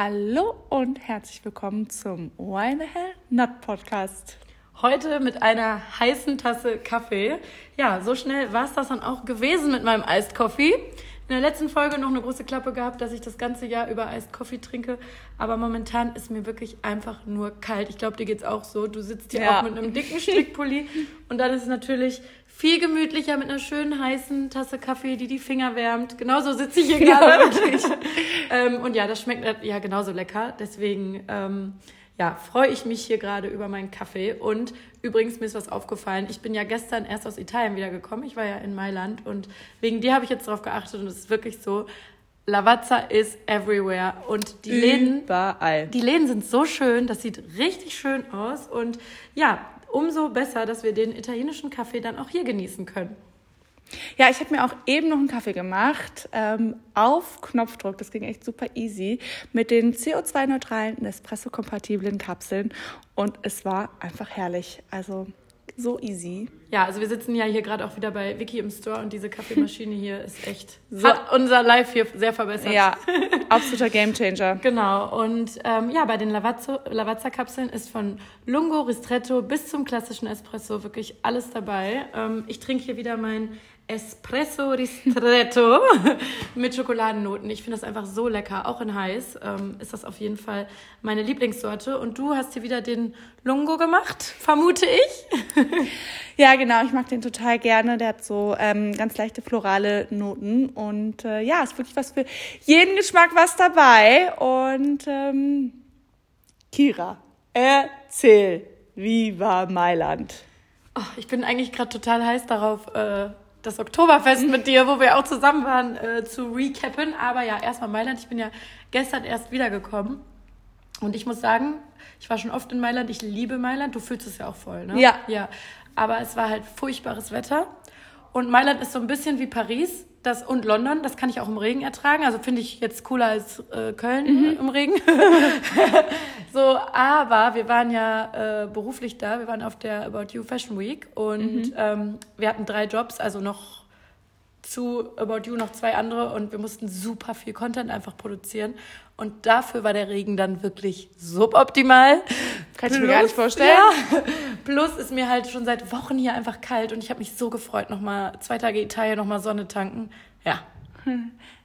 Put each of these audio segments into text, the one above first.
Hallo und herzlich willkommen zum Why the Hell Not Podcast. Heute mit einer heißen Tasse Kaffee. Ja, so schnell war es das dann auch gewesen mit meinem Iced Coffee. In der letzten Folge noch eine große Klappe gehabt, dass ich das ganze Jahr über Iced Coffee trinke. Aber momentan ist mir wirklich einfach nur kalt. Ich glaube, dir geht's auch so. Du sitzt hier Ja. auch mit einem dicken Strickpulli. und dann ist es natürlich viel gemütlicher mit einer schönen heißen Tasse Kaffee, die die Finger wärmt. Genauso sitze ich hier Ja, gerade. ähm, und ja, das schmeckt ja genauso lecker. Deswegen ähm, ja, freue ich mich hier gerade über meinen Kaffee. Und übrigens, mir ist was aufgefallen. Ich bin ja gestern erst aus Italien wiedergekommen. Ich war ja in Mailand und wegen dir habe ich jetzt darauf geachtet und es ist wirklich so. Lavazza is everywhere und die Läden, Überall. die Läden sind so schön, das sieht richtig schön aus und ja, umso besser, dass wir den italienischen Kaffee dann auch hier genießen können. Ja, ich habe mir auch eben noch einen Kaffee gemacht, ähm, auf Knopfdruck, das ging echt super easy, mit den CO2-neutralen, Nespresso-kompatiblen Kapseln und es war einfach herrlich. Also so easy. Ja, also wir sitzen ja hier gerade auch wieder bei Vicky im Store und diese Kaffeemaschine hier ist echt, So- hat unser Live hier sehr verbessert. Ja, absoluter Gamechanger. Genau, und ähm, ja, bei den Lavazza-Kapseln ist von Lungo, Ristretto bis zum klassischen Espresso wirklich alles dabei. Ähm, ich trinke hier wieder mein Espresso Ristretto mit Schokoladennoten. Ich finde das einfach so lecker, auch in heiß ähm, ist das auf jeden Fall meine Lieblingssorte. Und du hast hier wieder den Lungo gemacht, vermute ich. Ja, genau, ich mag den total gerne. Der hat so ähm, ganz leichte florale Noten und äh, ja, ist wirklich was für jeden Geschmack was dabei. Und ähm, Kira, erzähl, wie war Mailand? Oh, ich bin eigentlich gerade total heiß darauf, äh, das Oktoberfest mit dir, wo wir auch zusammen waren, äh, zu recappen. Aber ja, erstmal Mailand. Ich bin ja gestern erst wiedergekommen. Und ich muss sagen, ich war schon oft in Mailand. Ich liebe Mailand. Du fühlst es ja auch voll, ne? Ja. Ja. Aber es war halt furchtbares Wetter. Und Mailand ist so ein bisschen wie Paris. Das, und London, das kann ich auch im Regen ertragen. Also finde ich jetzt cooler als äh, Köln äh, im Regen. So, aber wir waren ja äh, beruflich da. Wir waren auf der About You Fashion Week und ähm, wir hatten drei Jobs, also noch zu About You noch zwei andere und wir mussten super viel Content einfach produzieren. Und dafür war der Regen dann wirklich suboptimal. Kann ich mir gar nicht vorstellen. Ja. Plus ist mir halt schon seit Wochen hier einfach kalt und ich habe mich so gefreut, nochmal zwei Tage Italien, nochmal Sonne tanken. Ja.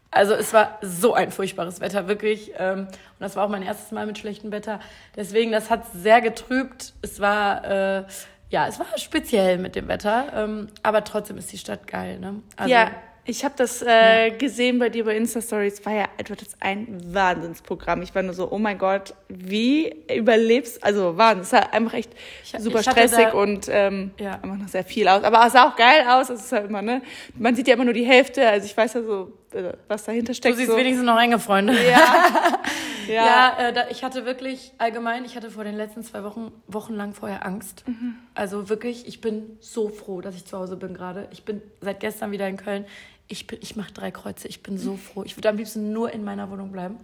Also es war so ein furchtbares Wetter, wirklich. Ähm, und das war auch mein erstes Mal mit schlechtem Wetter. Deswegen, das hat sehr getrübt. Es war, äh, ja, es war speziell mit dem Wetter. Ähm, aber trotzdem ist die Stadt geil, ne? Also, ja, ich habe das äh, gesehen bei dir bei Insta-Stories. War ja etwa das ein Wahnsinnsprogramm. Ich war nur so, oh mein Gott, wie überlebst Also Wahnsinn. Es sah einfach echt Ich- super ich stressig da- und ähm, Ja. einfach noch sehr viel aus. Aber es sah auch geil aus. Es ist halt immer, ne? Man sieht ja immer nur die Hälfte. Also ich weiß ja so, äh, was dahinter Du steckt. siehst so. wenigstens noch enge Freunde. Ja. ja. Ja, äh, da, ich hatte wirklich allgemein, ich hatte vor den letzten zwei Wochen wochenlang vorher Angst. Mhm. Also wirklich, ich bin so froh, dass ich zu Hause bin gerade. Ich bin seit gestern wieder in Köln. Ich, bin- ich mache drei Kreuze. Ich bin so froh. Ich würde am liebsten nur in meiner Wohnung bleiben.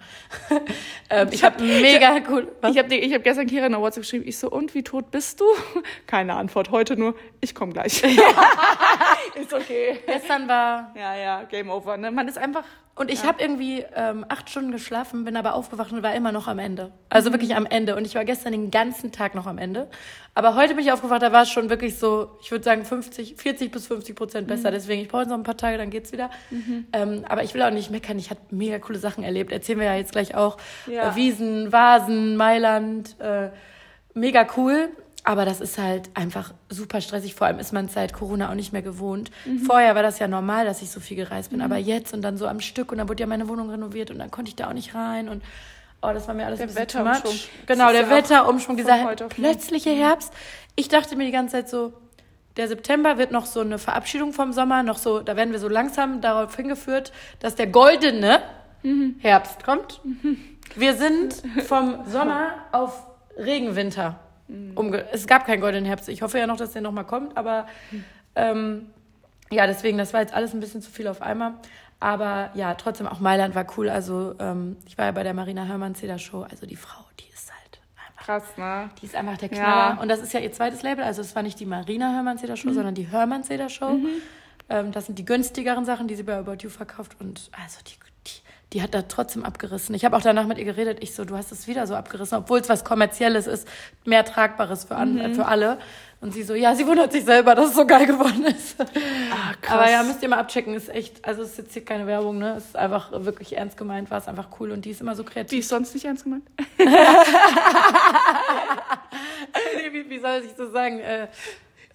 ähm, ich habe mega cool. Was? Ich habe ich hab gestern Kira eine WhatsApp geschrieben. Ich so, und wie tot bist du? Keine Antwort. Heute nur, ich komme gleich. ist okay. Gestern war Ja, ja, Game over. Ne? Man ist einfach. Und ich habe irgendwie ähm, acht Stunden geschlafen, bin aber aufgewacht und war immer noch am Ende. Also wirklich am Ende. Und ich war gestern den ganzen Tag noch am Ende. Aber heute bin ich aufgewacht, da war es schon wirklich so, ich würde sagen 50, 40 bis 50 Prozent besser. Deswegen, ich brauche jetzt noch ein paar Tage, dann geht's wieder. Ähm, aber ich will auch nicht meckern. Ich habe mega coole Sachen erlebt. Erzählen wir ja jetzt gleich auch. Ja. Äh, Wiesen, Vasen, Mailand. Äh, mega cool. Aber das ist halt einfach super stressig. Vor allem ist man seit Corona auch nicht mehr gewohnt. Vorher war das ja normal, dass ich so viel gereist bin. Aber jetzt und dann so am Stück und dann wurde ja meine Wohnung renoviert und dann konnte ich da auch nicht rein. Und oh, das war mir alles Der ein bisschen too Wetterumschwung. much. Genau, der ja Wetterumschwung, dieser plötzliche Herbst. Ich dachte mir die ganze Zeit so, der September wird noch so eine Verabschiedung vom Sommer, noch so, da werden wir so langsam darauf hingeführt, dass der goldene Herbst kommt. Wir sind vom Sommer auf Regenwinter. Umge es gab keinen goldenen Herbst. Ich hoffe ja noch, dass der nochmal kommt, aber ähm, ja, deswegen, das war jetzt alles ein bisschen zu viel auf einmal. Aber ja, trotzdem auch Mailand war cool. Also ähm, ich war ja bei der Marina Hörmann Cedar Show. Also die Frau, die ist halt einfach Krass, ne? die ist einfach der Ja. Knaller. Und das ist ja ihr zweites Label. Also es war nicht die Marina Hörmann Cedar Show, sondern die Hörmann Cedar Show. Ähm, das sind die günstigeren Sachen, die sie bei About You verkauft. Und also die, die, die hat da trotzdem abgerissen. Ich habe auch danach mit ihr geredet. Ich so, du hast es wieder so abgerissen, obwohl es was Kommerzielles ist, mehr Tragbares für, an, Mhm. für alle. Und sie so, ja, sie wundert sich selber, dass es so geil geworden ist. Ah, krass. Aber ja, müsst ihr mal abchecken. Ist echt, also es ist jetzt hier keine Werbung, ne? Es ist einfach wirklich ernst gemeint, war es einfach cool und die ist immer so kreativ. Die ist sonst nicht ernst gemeint. wie, wie soll ich das sagen? Äh,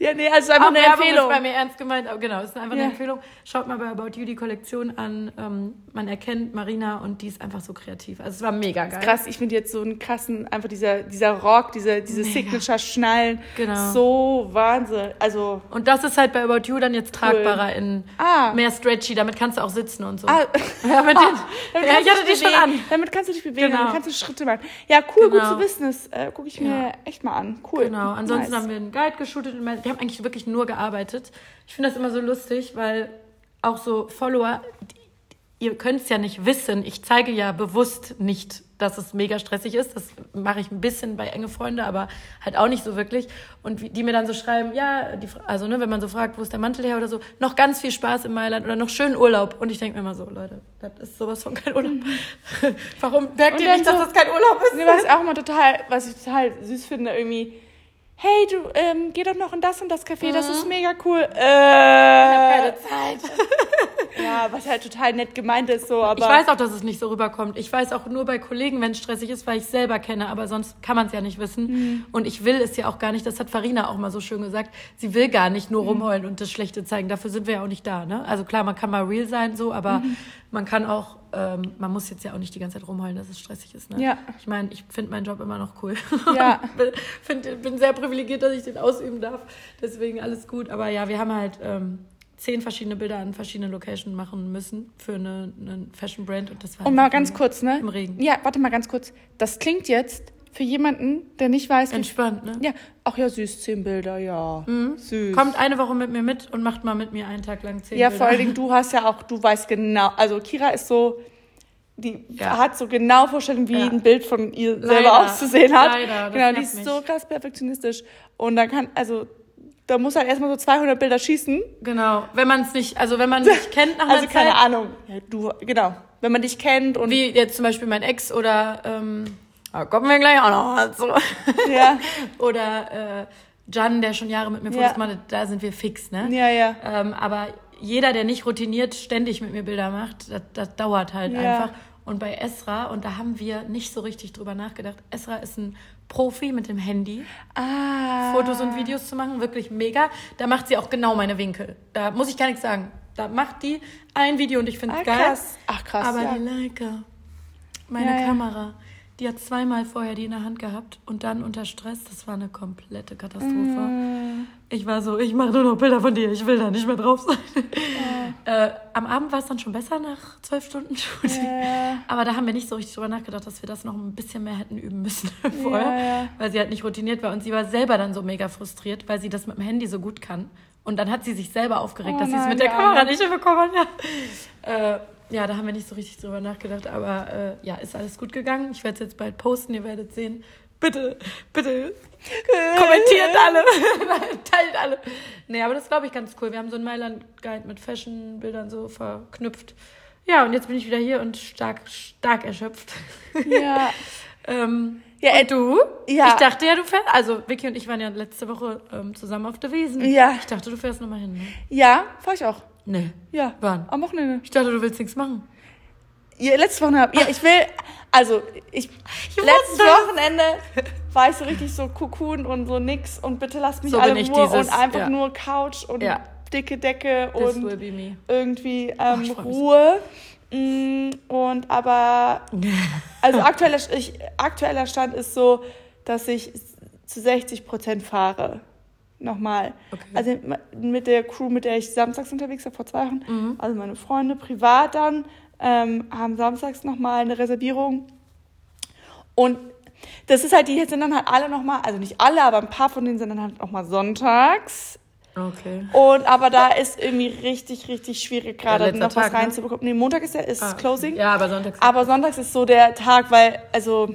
Ja, nee, also einfach Auch eine Werbung Empfehlung. ist bei mir ernst gemeint, aber genau, es ist einfach Ja. eine Empfehlung. Schaut mal bei About You die Kollektion an. Ähm, man erkennt Marina und die ist einfach so kreativ. Also es war mega geil. Krass, ich finde jetzt so einen krassen, einfach dieser, dieser Rock, diese, diese. Signature-Schnallen. Genau. So Wahnsinn. Also, Und das ist halt bei About You dann jetzt tragbarer in Ah. mehr stretchy. Damit kannst du auch sitzen und so. ah, Ja, mit den, damit ja, kannst ich du hatte dich die schon bewegen. an. Damit kannst du dich bewegen, Genau. damit kannst du Schritte machen. Ja, cool, Genau. gut zu wissen. Das äh, gucke ich mir Ja. echt mal an. Cool. Genau, ansonsten nice. haben wir einen Guide geshootet. und Wir haben eigentlich wirklich nur gearbeitet. Ich finde das immer so lustig, weil auch so Follower, die- ihr könnt es ja nicht wissen. Ich zeige ja bewusst nicht, dass es mega stressig ist. Das mache ich ein bisschen bei enge Freunde, aber halt auch nicht so wirklich. Und die mir dann so schreiben, ja, die, also ne, wenn man so fragt, wo ist der Mantel her oder so, noch ganz viel Spaß in Mailand oder noch schönen Urlaub. Und ich denke mir immer so, Leute, das ist sowas von kein Urlaub. Warum merkt Und ihr nicht, dass so- das kein Urlaub ist? Nee, was ich auch immer total, was ich total süß finde, irgendwie, hey, du, ähm, geh doch noch in das und das Café, das ist mega cool. Äh, Keine Zeit. ja, was halt total nett gemeint ist, so, aber. Ich weiß auch, dass es nicht so rüberkommt. Ich weiß auch nur bei Kollegen, wenn es stressig ist, weil ich selber kenne, aber sonst kann man es ja nicht wissen. Mhm. Und ich will es ja auch gar nicht, das hat Farina auch mal so schön gesagt, sie will gar nicht Mhm. nur rumheulen und das Schlechte zeigen. Dafür sind wir ja auch nicht da. Ne? Also klar, man kann mal real sein, so, aber Mhm. man kann auch, ähm, man muss jetzt ja auch nicht die ganze Zeit rumheulen, dass es stressig ist. Ne? Ja. Ich meine, ich finde meinen Job immer noch cool. Ja. bin, find, bin sehr privilegiert, dass ich den ausüben darf. Deswegen alles gut. Aber ja, wir haben halt ähm, zehn verschiedene Bilder an verschiedenen Locations machen müssen für eine, eine Fashion Brand und das war Und mal einfach ganz kurz, ne? Im Regen. Ja, warte mal ganz kurz. Das klingt jetzt für jemanden, der nicht weiß. Entspannt, ne? Ja, ach ja, süß, zehn Bilder, ja. Süß. Kommt eine Woche mit mir mit und macht mal mit mir einen Tag lang zehn Ja, Bilder. vor allen Dingen, du hast ja auch, du weißt genau, also Kira ist so, die Ja. hat so genau Vorstellung, wie Ja. ein Bild von ihr selber Leider. auszusehen hat. Leider, genau, die ist mich. so krass perfektionistisch. Und dann kann, also, da muss halt erstmal so 200 Bilder schießen. Genau. Wenn man es nicht, also wenn man sich kennt nach einer Also keine Zeit, Ahnung. Ja, du, genau. Wenn man dich kennt und wie jetzt zum Beispiel mein Ex oder, ähm, da kommen wir gleich auch noch dazu. ja, oder äh, Jan, der schon Jahre mit mir Fotos Ja. macht, da sind wir fix, ne? ja, ja. Ähm, aber jeder, der nicht routiniert ständig mit mir Bilder macht, das, das dauert halt Ja. einfach. Und bei Esra, und da haben wir nicht so richtig drüber nachgedacht, Esra ist ein Profi mit dem Handy, Ah. Fotos und Videos zu machen, wirklich mega. Da macht sie auch genau meine Winkel. Da muss ich gar nichts sagen. Da macht die ein Video und ich finde es Ah, geil. krass. Ach, krass, Aber ja. die Leica, meine ja. Kamera, die hat zweimal vorher die in der Hand gehabt und dann unter Stress, das war eine komplette Katastrophe. Mm. Ich war so, ich mache nur noch Bilder von dir, ich will da nicht mehr drauf sein. Äh, am Abend war es dann schon besser nach zwölf Stunden Shooting. Ja. Aber da haben wir nicht so richtig drüber nachgedacht, dass wir das noch ein bisschen mehr hätten üben müssen vorher, ja. weil sie halt nicht routiniert war. Und sie war selber dann so mega frustriert, weil sie das mit dem Handy so gut kann. Und dann hat sie sich selber aufgeregt, Oh dass sie es mit der Kamera nicht hinbekommen hat. Äh, ja, da haben wir nicht so richtig drüber nachgedacht. Aber äh, ja, ist alles gut gegangen. Ich werde es jetzt bald posten, ihr werdet sehen. Bitte, bitte kommentiert alle, teilt alle. Nee, aber das glaube ich ganz cool. Wir haben so einen Mailand-Guide mit Fashion-Bildern so verknüpft. Ja, und jetzt bin ich wieder hier und stark, stark erschöpft. Ja. ähm, Ja, und äh, du? ja. Ich dachte ja, du fährst. Also, Vicky und ich waren ja letzte Woche ähm, zusammen auf der Wiesen. Ja. Ich dachte, du fährst nochmal hin, ne? Ja, fahr ich auch. Nee. Ja. Wann? Am Wochenende. Ich dachte, du willst nichts machen. Ja, letztes Wochenende. Ja, ich will, also, ich, letztes wusste es. Wochenende war ich so richtig so Cocoon und so nix und bitte lasst mich So alle ich in Ruhe dieses, und einfach ja. nur Couch und Ja. dicke Decke This und irgendwie Oh, ähm, ich mich. Ruhe. Mm, Und aber, also aktueller, ich, aktueller Stand ist so, dass ich zu 60 Prozent fahre. Nochmal. Okay. Also mit der Crew, mit der ich samstags unterwegs war, vor zwei Wochen, Mhm. also meine Freunde privat dann, ähm, haben samstags nochmal eine Reservierung. Und das ist halt, die sind dann halt alle nochmal, also nicht alle, aber ein paar von denen sind dann halt nochmal sonntags. Okay. Und aber da ist irgendwie richtig, richtig schwierig gerade noch was Tag, ne? reinzubekommen. Nee, Montag ist der ist Ah, Closing. Ja, aber sonntags. Aber sonntags ist so der Tag, weil, also,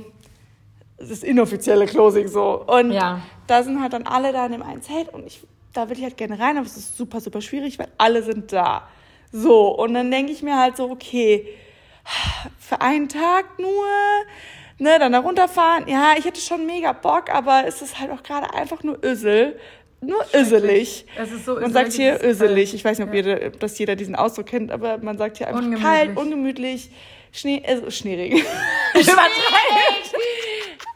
ist inoffizielle Closing so. Und Ja. da sind halt dann alle da in dem einen Zelt und ich, da will ich halt gerne rein, aber es ist super, super schwierig, weil alle sind da. So, und dann denke ich mir halt so, okay, für einen Tag nur, ne, dann da runterfahren. Ja, ich hätte schon mega Bock, aber es ist halt auch gerade einfach nur Ösel. Nur öselig. Es ist so Man sagt hier öselig. Ich weiß nicht, ob, Ja. jeder, ob das jeder diesen Ausdruck kennt, aber man sagt hier einfach Ungemütlich. kalt, ungemütlich, Schnee, äh, Schneeregen.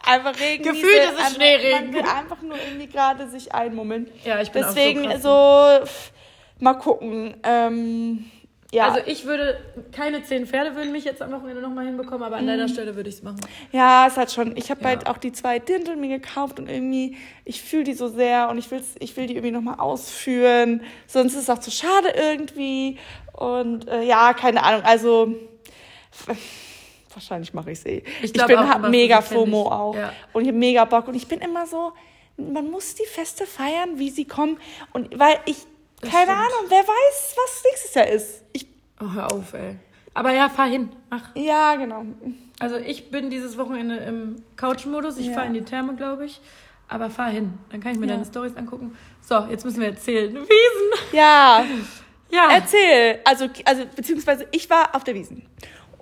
einfach Regen. Gefühlt ist es einfach- Schneeregen. Man will einfach nur irgendwie gerade sich einmummeln. Ja, ich bin auch so Deswegen krass. so, mal gucken. Ähm, ja, Also ich würde, keine zehn Pferde würden mich jetzt am Wochenende nochmal hinbekommen, aber an Mhm. deiner Stelle würde ich es machen. ja, es hat schon. Ich habe Ja. halt auch die zwei Dirndl mir gekauft und irgendwie, ich fühle die so sehr und ich, will's, ich will die irgendwie nochmal ausführen. Sonst ist es auch zu schade irgendwie. Und äh, ja, keine Ahnung. Also wahrscheinlich mache ich es eh. Ich Ich, bin auch, hab aber mega das. FOMO auch. Ja. Und ich habe mega Bock. Und ich bin immer so, man muss die Feste feiern, wie sie kommen. Und weil ich, keine stimmt. Ahnung, wer weiß, was nächstes Jahr ist. Ich, Oh, hör auf, ey. Aber ja, fahr hin. Mach. ja, genau. Also ich bin dieses Wochenende im Couch-Modus. Ich Ja. fahre in die Therme, glaube ich. Aber fahr hin. Dann kann ich mir Ja. deine Stories angucken. So, jetzt müssen wir erzählen. Wiesen. Ja, Ja. erzähl. Also, also, beziehungsweise ich war auf der Wiesen.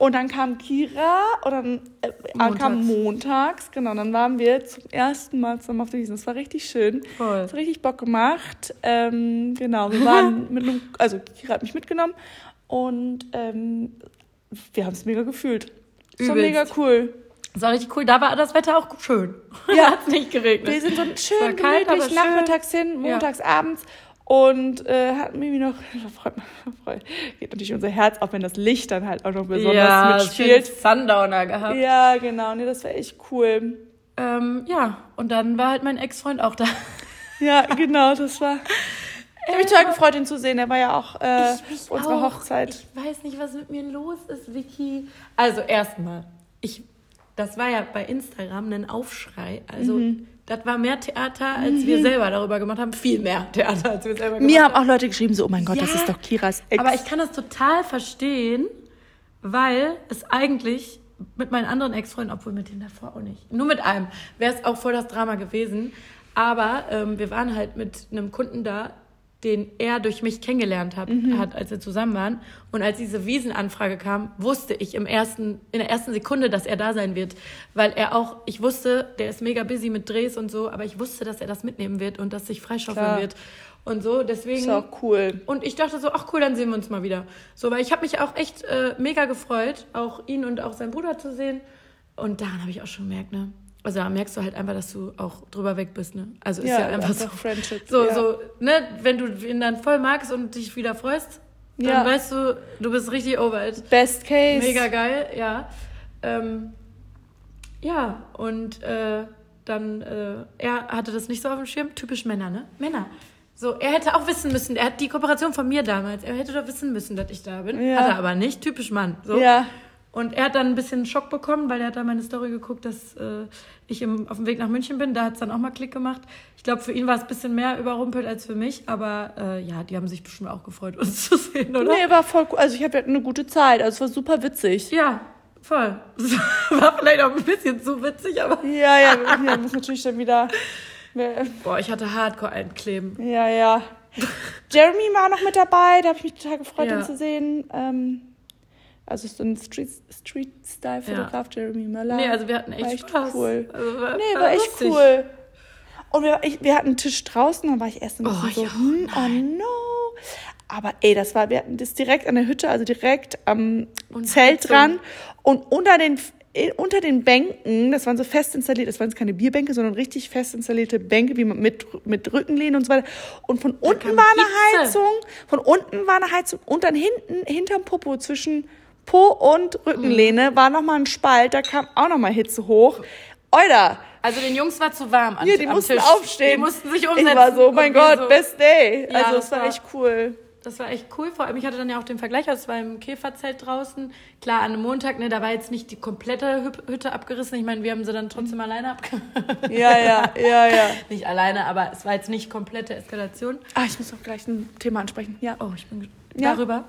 Und dann kam Kira und dann äh, Montags. kam montags, genau, dann waren wir zum ersten Mal zusammen auf der Wiesen. Das war richtig schön. Voll. Das hat richtig Bock gemacht. Ähm, genau, wir waren mit einem, also Kira hat mich mitgenommen und ähm, wir haben es mega gefühlt. Das war mega cool. Das war richtig cool. Da war das Wetter auch schön. Ja. Hat es nicht geregnet. Wir sind so schön gemütlich nachmittags hin, Ja. montags abends und äh, hatten irgendwie noch, freut, freut, geht natürlich unser Herz auf, wenn das Licht dann halt auch noch besonders ja, mitspielt. Sundowner gehabt. Ja, genau, nee, das war echt cool. Ähm, ja, und dann war halt mein Ex-Freund auch da. Ja, genau, das war. Ich habe mich total gefreut, ihn zu sehen. Er war ja auch äh, unserer auch. Hochzeit. Ich weiß nicht, was mit mir los ist, Vicky. Also erstmal, ich, das war ja bei Instagram ein Aufschrei. Also Mhm. Das war mehr Theater, als wir selber darüber gemacht haben. Viel mehr Theater, als wir selber gemacht Mir haben. haben auch Leute geschrieben, so, oh mein Gott, das Ja, ist doch Kiras Ex. Aber ich kann das total verstehen, weil es eigentlich mit meinen anderen Ex-Freunden, obwohl mit dem davor auch nicht, nur mit einem, wäre es auch voll das Drama gewesen. Aber ähm, wir waren halt mit einem Kunden da, den er durch mich kennengelernt hat, hat, als wir zusammen waren. Und als diese Wiesenanfrage kam, wusste ich im ersten, in der ersten Sekunde, dass er da sein wird. Weil er auch, ich wusste, der ist mega busy mit Drehs und so, aber ich wusste, dass er das mitnehmen wird und dass sich freischaufeln Klar. wird. Und so, deswegen. ist auch cool. Und ich dachte so, ach cool, dann sehen wir uns mal wieder. So, weil ich habe mich auch echt äh, mega gefreut, auch ihn und auch seinen Bruder zu sehen. Und daran habe ich auch schon gemerkt, ne? Also da merkst du halt einfach, dass du auch drüber weg bist, ne? Also ist ja, einfach so. Friendship. So, ja. so, ne, wenn du ihn dann voll magst und dich wieder freust, dann Ja. weißt du, du bist richtig over it. Best Case. Mega geil, ja. Ähm, ja, und äh, dann, äh, er hatte das nicht so auf dem Schirm. Typisch Männer, ne? Männer. So, er hätte auch wissen müssen, er hat die Kooperation von mir damals, er hätte doch wissen müssen, dass ich da bin. Ja. Hat er aber nicht, typisch Mann. So. Ja. Und er hat dann ein bisschen Schock bekommen, weil er hat da meine Story geguckt, dass äh, ich im, auf dem Weg nach München bin. Da hat es dann auch mal Klick gemacht. Ich glaube, für ihn war es ein bisschen mehr überrumpelt als für mich. Aber äh, ja, die haben sich bestimmt auch gefreut, uns zu sehen, oder? Nee, war voll cool. Also ich hatte eine gute Zeit. Also es war super witzig. Ja, voll. War vielleicht auch ein bisschen zu witzig, aber. Ja, ja, ja muss natürlich dann wieder. Boah, ich hatte Hardcore einkleben. Ja, ja. Jeremy war noch mit dabei, da habe ich mich total gefreut, Ja. ihn zu sehen. Ähm, also so ein Street- Street-Style-Fotograf, Jeremy Möller. Nee, also wir hatten echt, war echt Spaß. cool. Also war, Nee, war echt lustig. cool. Und wir, ich, wir hatten einen Tisch draußen, dann war ich erst ein bisschen Oh, so, ja, hm, oh no. Aber ey, das war, wir hatten das direkt an der Hütte, also direkt am Und Zelt dran. Und unter den, eh, unter den Bänken, das waren so fest installiert, das waren jetzt keine Bierbänke, sondern richtig fest installierte Bänke, wie man mit, mit Rückenlehnen und so weiter. Und von unten war eine. Heizung, von unten war eine Heizung und dann hinten, hinterm Popo zwischen Po und Rückenlehne war nochmal ein Spalt, da kam auch nochmal Hitze hoch. Euer, Also den Jungs war zu warm am, ja, die am mussten Tisch. aufstehen. Die mussten sich umsetzen. Ich war so, oh mein Gott, so. best day. Ja, also das es war war- echt cool. Das war echt cool. Vor allem, ich hatte dann ja auch den Vergleich, also es war im Käferzelt draußen. Klar, an einem Montag, ne, da war jetzt nicht die komplette Hütte abgerissen. Ich meine, wir haben sie dann trotzdem alleine abgerissen. Ja, ja, ja, ja. nicht alleine, aber es war jetzt nicht komplette Eskalation. Ah, ich muss auch gleich ein Thema ansprechen. Ja. Oh, ich bin Ja. darüber.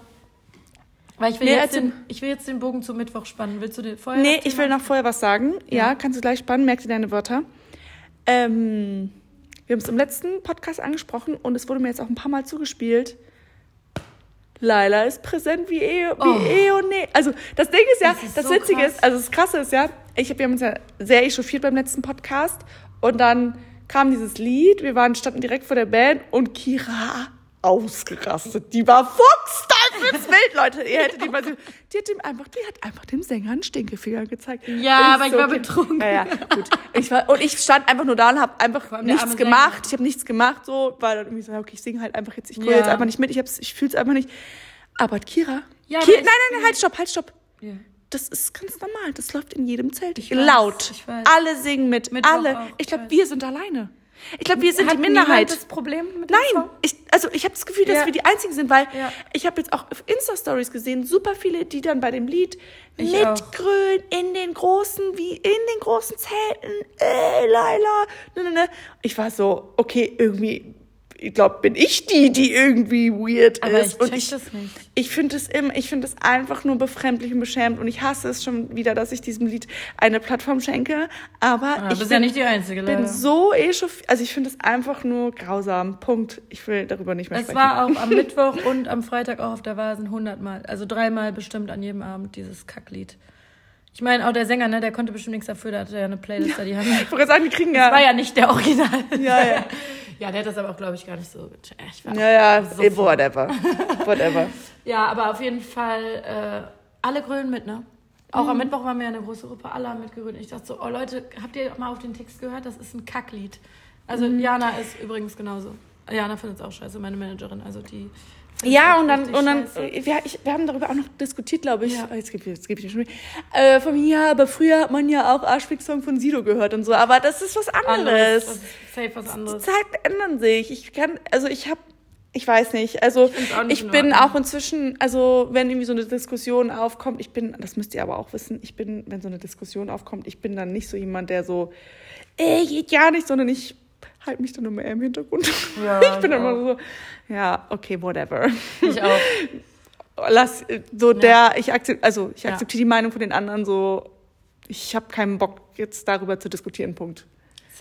Weil ich will, Nee, jetzt erzähl. den, ich will jetzt den Bogen zum Mittwoch spannen. Willst du den vorher? Nee, ich will noch vorher was sagen. Ja, Ja. kannst du gleich spannen, merk dir deine Wörter. Ähm, wir haben es im letzten Podcast angesprochen und es wurde mir jetzt auch ein paar Mal zugespielt. Laila ist präsent wie eh, wie Oh. eh und nee. Also das Ding ist ja, Das ist das, so Witzige krass. ist, also das Krasse ist ja, ich habe uns ja sehr echauffiert beim letzten Podcast und dann kam dieses Lied, wir waren, standen direkt vor der Band und Kira ausgerastet. Die war fuchsteufelswild, Leute. Ihr hättet die mal so, die hat ihm einfach, die hat einfach dem Sänger einen Stinkefinger gezeigt. Ja, aber ich so, war okay. betrunken. Ja, ja, gut. Ich war, und ich stand einfach nur da und habe einfach nichts gemacht. Sänger. Ich habe nichts gemacht, so, weil dann irgendwie so, okay, ich singe halt einfach jetzt, ich komme Ja. jetzt einfach nicht mit, ich, hab's- ich fühle es einfach nicht. Aber Kira, Ja, Ki aber nein, ich- nein, nein, halt, stopp, halt, stopp. Ja. Das ist ganz normal. Das läuft in jedem Zelt. Ich weiß, Laut. ich weiß. Alle singen mit. Mittwoch alle. auch, ich ich glaube, wir sind alleine. Ich glaube, wir sind Hat die Minderheit. das Problem mit dem Nein, Song? ich, also ich habe das Gefühl, dass Ja. wir die Einzigen sind, weil Ja. ich habe jetzt auch auf Insta-Stories gesehen, super viele, die dann bei dem Lied Ich auch. mitgrölen in den großen, wie in den großen Zelten, äh, Laila, ne, ne, ne. Ich war so, okay, irgendwie, ich glaube, bin ich die, die irgendwie weird Aber ist. ich und ich, das nicht. ich finde es immer, ich finde es einfach nur befremdlich und beschämt und ich hasse es schon wieder, dass ich diesem Lied eine Plattform schenke. Aber Ah, ich bist bin, ja nicht die Einzige, bin leider. so echauffiert. Also ich finde es einfach nur grausam. Punkt. Ich will darüber nicht mehr Es sprechen. war auch am Mittwoch und am Freitag auch auf der Vasen hundertmal, also dreimal bestimmt an jedem Abend dieses Kacklied. Ich meine, auch der Sänger, ne, der konnte bestimmt nichts dafür, der hatte ja eine Playlist, da die haben. ich wollte sagen, die kriegen Das ja. war ja nicht der Original. Ja, ja. Ja, der hat das aber auch, glaube ich, gar nicht so gecheckt. War Ja, ja, so eh, whatever. whatever. Ja, aber auf jeden Fall äh, alle grölen mit, ne? Auch Mhm. am Mittwoch waren wir ja eine große Gruppe, alle haben mitgerührt. Ich dachte so, oh Leute, habt ihr mal auf den Text gehört? Das ist ein Kacklied. Also Mhm. Jana ist übrigens genauso. Jana findet es auch scheiße, meine Managerin. Also die. Ja, und dann, und dann, scheiße. wir, ich, wir haben darüber auch noch diskutiert, glaube ich. Ja. Oh, jetzt gebe ich, jetzt gebe ich schon wieder. Äh, von mir, ja, aber früher hat man ja auch Arschfix-Song von Sido gehört und so. Aber das ist was anderes. was, safe was Die anderes. Zeiten ändern sich. Ich kann, also ich habe, ich weiß nicht, also ich, in bin auch inzwischen, also wenn irgendwie so eine Diskussion aufkommt, ich bin, das müsst ihr aber auch wissen, ich bin, wenn so eine Diskussion aufkommt, ich bin dann nicht so jemand, der so, ey, geht gar nicht, sondern ich halte mich dann immer eher im Hintergrund. Ja, ich bin immer auch. so, ja, okay, whatever. Ich auch. Lass, so der, ich akzeptiere, also ich akzeptiere die Meinung von den anderen so, ich habe keinen Bock jetzt darüber zu diskutieren, Punkt.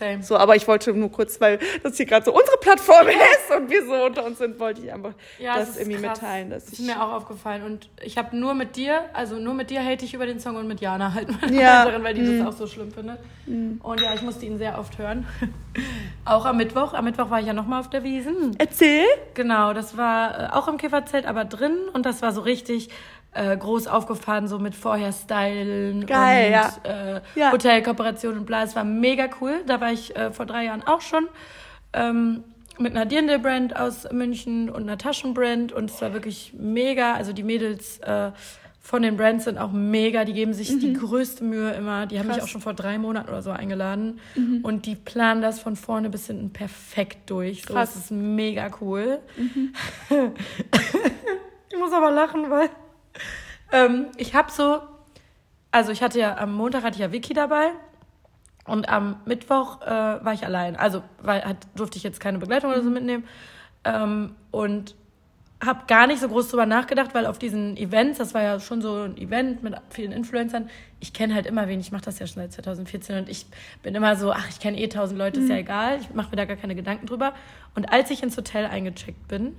Same. So, aber ich wollte nur kurz, weil das hier gerade so unsere Plattform ist und wir so unter uns sind, wollte ich einfach Ja, das ist irgendwie krass. mitteilen. Dass Das ist mir auch aufgefallen. Und ich habe nur mit dir, also nur mit dir hate ich über den Song und mit Jana halt meine Ja. Managerin, weil die das auch so schlimm findet. Und ja, ich musste ihn sehr oft hören. auch am Mittwoch. Am Mittwoch war ich ja nochmal auf der Wiesen. Erzähl. Genau, das war äh, auch im Käferzelt, aber drin. Und das war so richtig äh, groß aufgefahren, so mit vorher Stylen Geil, und ja. Äh, Ja. Hotelkooperationen und bla. Es war mega cool. Da war ich äh, vor drei Jahren auch schon. Ähm, mit einer Dirndl-Brand aus München und einer Taschenbrand. Und es war wirklich mega. Also die Mädels äh, von den Brands sind auch mega. Die geben sich die größte Mühe immer. Die haben mich Mhm. Krass. Mhm. auch schon vor drei Monaten oder so eingeladen. Und die planen das von vorne bis hinten perfekt durch. So, Krass. das ist mega cool. Mhm. ich muss aber lachen, weil ähm, ich habe so, also ich hatte ja am Montag hatte ich ja Vicky dabei und am Mittwoch äh, war ich allein. Also weil, hat, durfte ich jetzt keine Begleitung oder so mitnehmen ähm, und habe gar nicht so groß drüber nachgedacht, weil auf diesen Events, das war ja schon so ein Event mit vielen Influencern, ich kenne halt immer wen, ich mache das ja schon seit 2014 und ich bin immer so, ach, ich kenne eh tausend Leute, ist ja egal, ich mache mir da gar keine Gedanken drüber. Und als ich ins Hotel eingecheckt bin,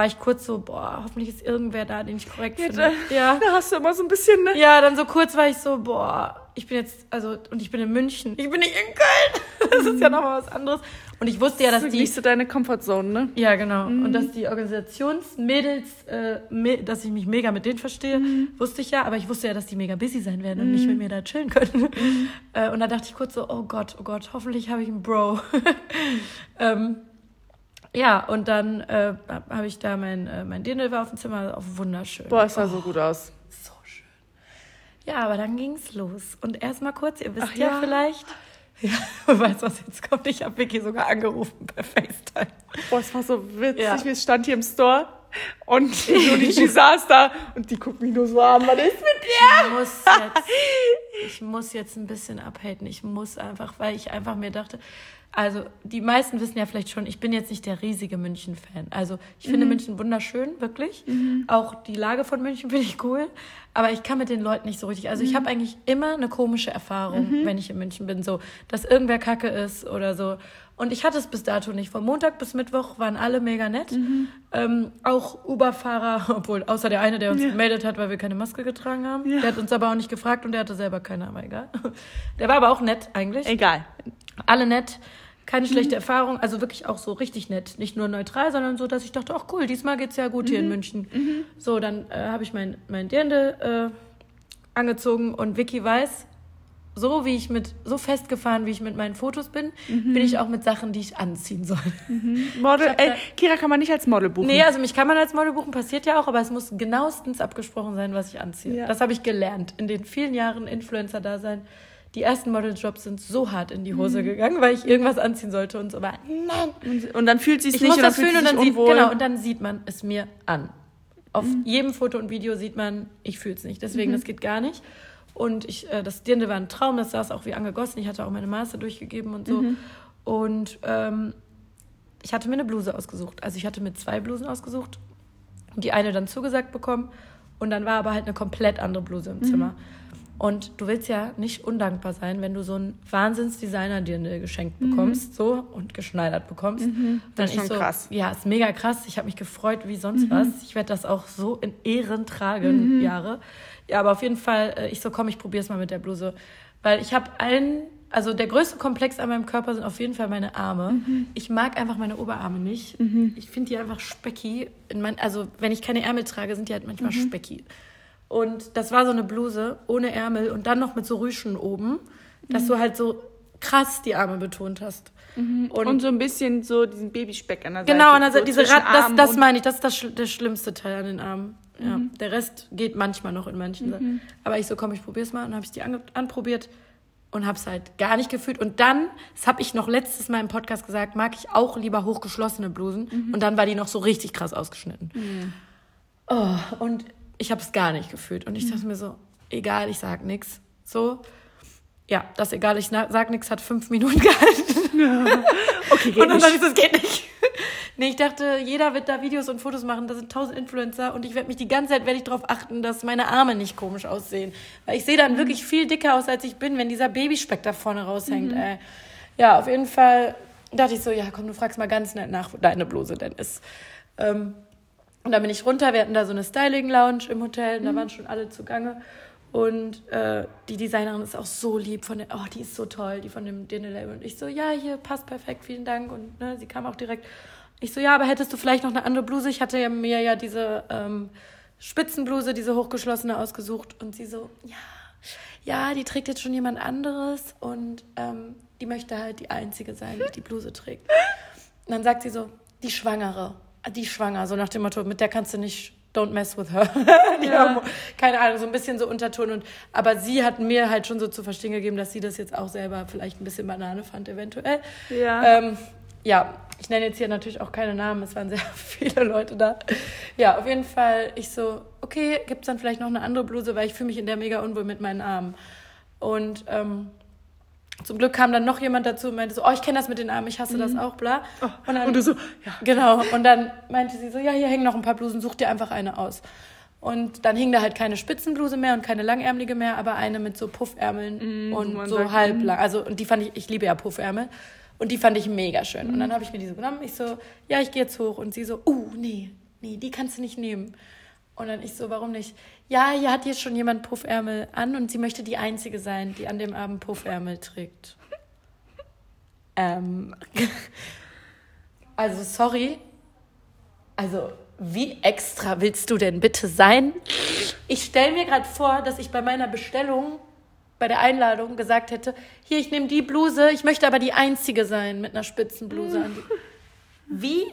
war ich kurz so, boah, hoffentlich ist irgendwer da, den ich korrekt finde. Ja. Da hast du immer so ein bisschen, ne? Ja, dann so kurz war ich so, boah, ich bin jetzt, also, und ich bin in München. Ich bin nicht in Köln. Das ist ja nochmal was anderes. Und ich wusste ja, dass Das ist die, nicht so deine Comfortzone, ne? ja, genau. Und dass die Organisationsmädels, äh, dass ich mich mega mit denen verstehe, wusste ich ja. Aber ich wusste ja, dass die mega busy sein werden und nicht mit mir da chillen können. Äh, und da dachte ich kurz so, oh Gott, oh Gott, hoffentlich habe ich einen Bro. ähm, ja, und dann äh, habe ich da mein, äh, mein Dirndl war auf dem Zimmer, auch wunderschön. Boah, es sah so gut aus. So schön. Ja, aber dann ging's los. Und erstmal kurz, ihr wisst Ach ja, ja. vielleicht. Ja, weißt was jetzt kommt? Ich habe Vicky sogar angerufen per FaceTime. Boah, es war so witzig. Ja. Wir standen hier im Store und Junichi saß da und die guckt mich nur so an. Was ist mit dir? Ich muss jetzt. ich muss jetzt ein bisschen abhaten. Ich muss einfach, weil ich einfach mir dachte, also die meisten wissen ja vielleicht schon, ich bin jetzt nicht der riesige München-Fan. Also ich finde Mhm. München wunderschön, wirklich. Auch die Lage von München finde ich cool. Aber ich kann mit den Leuten nicht so richtig. Also Mhm. ich habe eigentlich immer eine komische Erfahrung, wenn ich in München bin, so, dass irgendwer Kacke ist oder so. Und ich hatte es bis dato nicht. Von Montag bis Mittwoch waren alle mega nett. Mhm. Ähm, auch Uber-Fahrer, obwohl außer der eine, der uns gemeldet hat, weil wir keine Maske getragen haben. Ja. Der hat uns aber auch nicht gefragt und der hatte selber keine, aber egal. Der war aber auch nett eigentlich. Egal. Alle nett. Keine schlechte Erfahrung, also wirklich auch so richtig nett. Nicht nur neutral, sondern so, dass ich dachte, ach cool, diesmal geht's ja gut hier in München. So, dann äh, habe ich mein, mein Dirndl äh, angezogen und Vicky weiß, so wie ich mit, so festgefahren, wie ich mit meinen Fotos bin, bin ich auch mit Sachen, die ich anziehen soll. Model, ey, Kira kann man nicht als Model buchen. Nee, also mich kann man als Model buchen, passiert ja auch, aber es muss genauestens abgesprochen sein, was ich anziehe. Ja. Das habe ich gelernt in den vielen Jahren Influencer-Dasein. Die ersten Modeljobs sind so hart in die Hose gegangen, weil ich irgendwas anziehen sollte und so. Aber nein, Und, dann fühlt sie es ich nicht muss und das fühlen und dann, sich sieht, genau, und dann sieht man es mir an. Auf jedem Foto und Video sieht man, ich fühle es nicht. Deswegen, das geht gar nicht. Und ich, äh, das Dirndl war ein Traum, das saß auch wie angegossen. Ich hatte auch meine Maße durchgegeben und so. Und ähm, ich hatte mir eine Bluse ausgesucht. Also ich hatte mir zwei Blusen ausgesucht und die eine dann zugesagt bekommen. Und dann war aber halt eine komplett andere Bluse im Zimmer. Und du willst ja nicht undankbar sein, wenn du so ein Wahnsinns-Designer-Dirndl geschenkt bekommst, so und geschneidert bekommst. Dann Das ist schon so, krass. Ja, ist mega krass. Ich habe mich gefreut wie sonst was. Ich werde das auch so in Ehren tragen, Jahre. Ja, aber auf jeden Fall, äh, ich so, komm, ich probiere es mal mit der Bluse. Weil ich habe einen, also der größte Komplex an meinem Körper sind auf jeden Fall meine Arme. Ich mag einfach meine Oberarme nicht. Ich finde die einfach specki. In mein, also wenn ich keine Ärmel trage, sind die halt manchmal specki. Und das war so eine Bluse ohne Ärmel und dann noch mit so Rüschen oben, dass du halt so krass die Arme betont hast. Und, Und so ein bisschen so diesen Babyspeck an der Seite. genau, und also so diese Rad, das, das meine ich, das ist das, der schlimmste Teil an den Armen. Ja, der Rest geht manchmal noch in manchen Sachen. Aber ich so, komm, ich probier's mal. Und habe ich die anprobiert und habe es halt gar nicht gefühlt. Und dann, das habe ich noch letztes Mal im Podcast gesagt, mag ich auch lieber hochgeschlossene Blusen. Und dann war die noch so richtig krass ausgeschnitten. Oh, und ich habe es gar nicht gefühlt. Und ich dachte mir so, egal, ich sag nix. So, ja, das egal, ich sag nix, hat fünf Minuten gehalten. Okay, geht Und dann dachte ich, das geht nicht. Nee, ich dachte, jeder wird da Videos und Fotos machen. Da sind tausend Influencer und ich werde mich die ganze Zeit werde ich darauf achten, dass meine Arme nicht komisch aussehen. Weil ich sehe dann wirklich viel dicker aus, als ich bin, wenn dieser Babyspeck da vorne raushängt. Ey. Ja, auf jeden Fall dachte ich so, ja komm, du fragst mal ganz nett nach, wo deine Bluse denn ist. Ähm, und dann bin ich runter, wir hatten da so eine Styling-Lounge im Hotel und da waren schon alle zugange. Und äh, die Designerin ist auch so lieb von der, oh, die ist so toll, die von dem Dinner-Label. Und ich so, ja, hier, passt perfekt, vielen Dank. Und ne, sie kam auch direkt. Ich so, ja, aber hättest du vielleicht noch eine andere Bluse? Ich hatte ja mir ja diese ähm, Spitzenbluse, diese hochgeschlossene ausgesucht. Und sie so, ja, ja, die trägt jetzt schon jemand anderes. Und ähm, die möchte halt die Einzige sein, die die Bluse trägt. Und dann sagt sie so, die Schwangere, die schwanger, so nach dem Motto, mit der kannst du nicht, don't mess with her. Homo- Keine Ahnung, so ein bisschen so Unterton. Und, aber sie hat mir halt schon so zu verstehen gegeben, dass sie das jetzt auch selber vielleicht ein bisschen Banane fand, eventuell. Ja. Ähm, ja, ich nenne jetzt hier natürlich auch keine Namen, es waren sehr viele Leute da. Ja, auf jeden Fall, ich so, okay, gibt's dann vielleicht noch eine andere Bluse, weil ich fühle mich in der mega unwohl mit meinen Armen. Und ähm, zum Glück kam dann noch jemand dazu und meinte so, oh, ich kenne das mit den Armen, ich hasse das auch, bla. Und, dann, und du so, ja. Genau. Und dann meinte sie so, ja, hier hängen noch ein paar Blusen, such dir einfach eine aus. Und dann hing da halt keine Spitzenbluse mehr und keine langärmelige mehr, aber eine mit so Puffärmeln und man so sagt, halblang. Also, und die fand ich, ich liebe ja Puffärmel. Und die fand ich mega schön. Und dann habe ich mir diese genommen. Ich so, ja, ich gehe jetzt hoch. Und sie so, uh, nee, nee, die kannst du nicht nehmen. Und dann ich so, warum nicht? Ja, hier hat jetzt schon jemand Puffärmel an und sie möchte die Einzige sein, die an dem Abend Puffärmel trägt. Ähm, also sorry. Also wie extra willst du denn bitte sein? Ich stelle mir gerade vor, dass ich bei meiner Bestellung, bei der Einladung gesagt hätte, hier, ich nehme die Bluse, ich möchte aber die Einzige sein mit einer Spitzenbluse an. Wie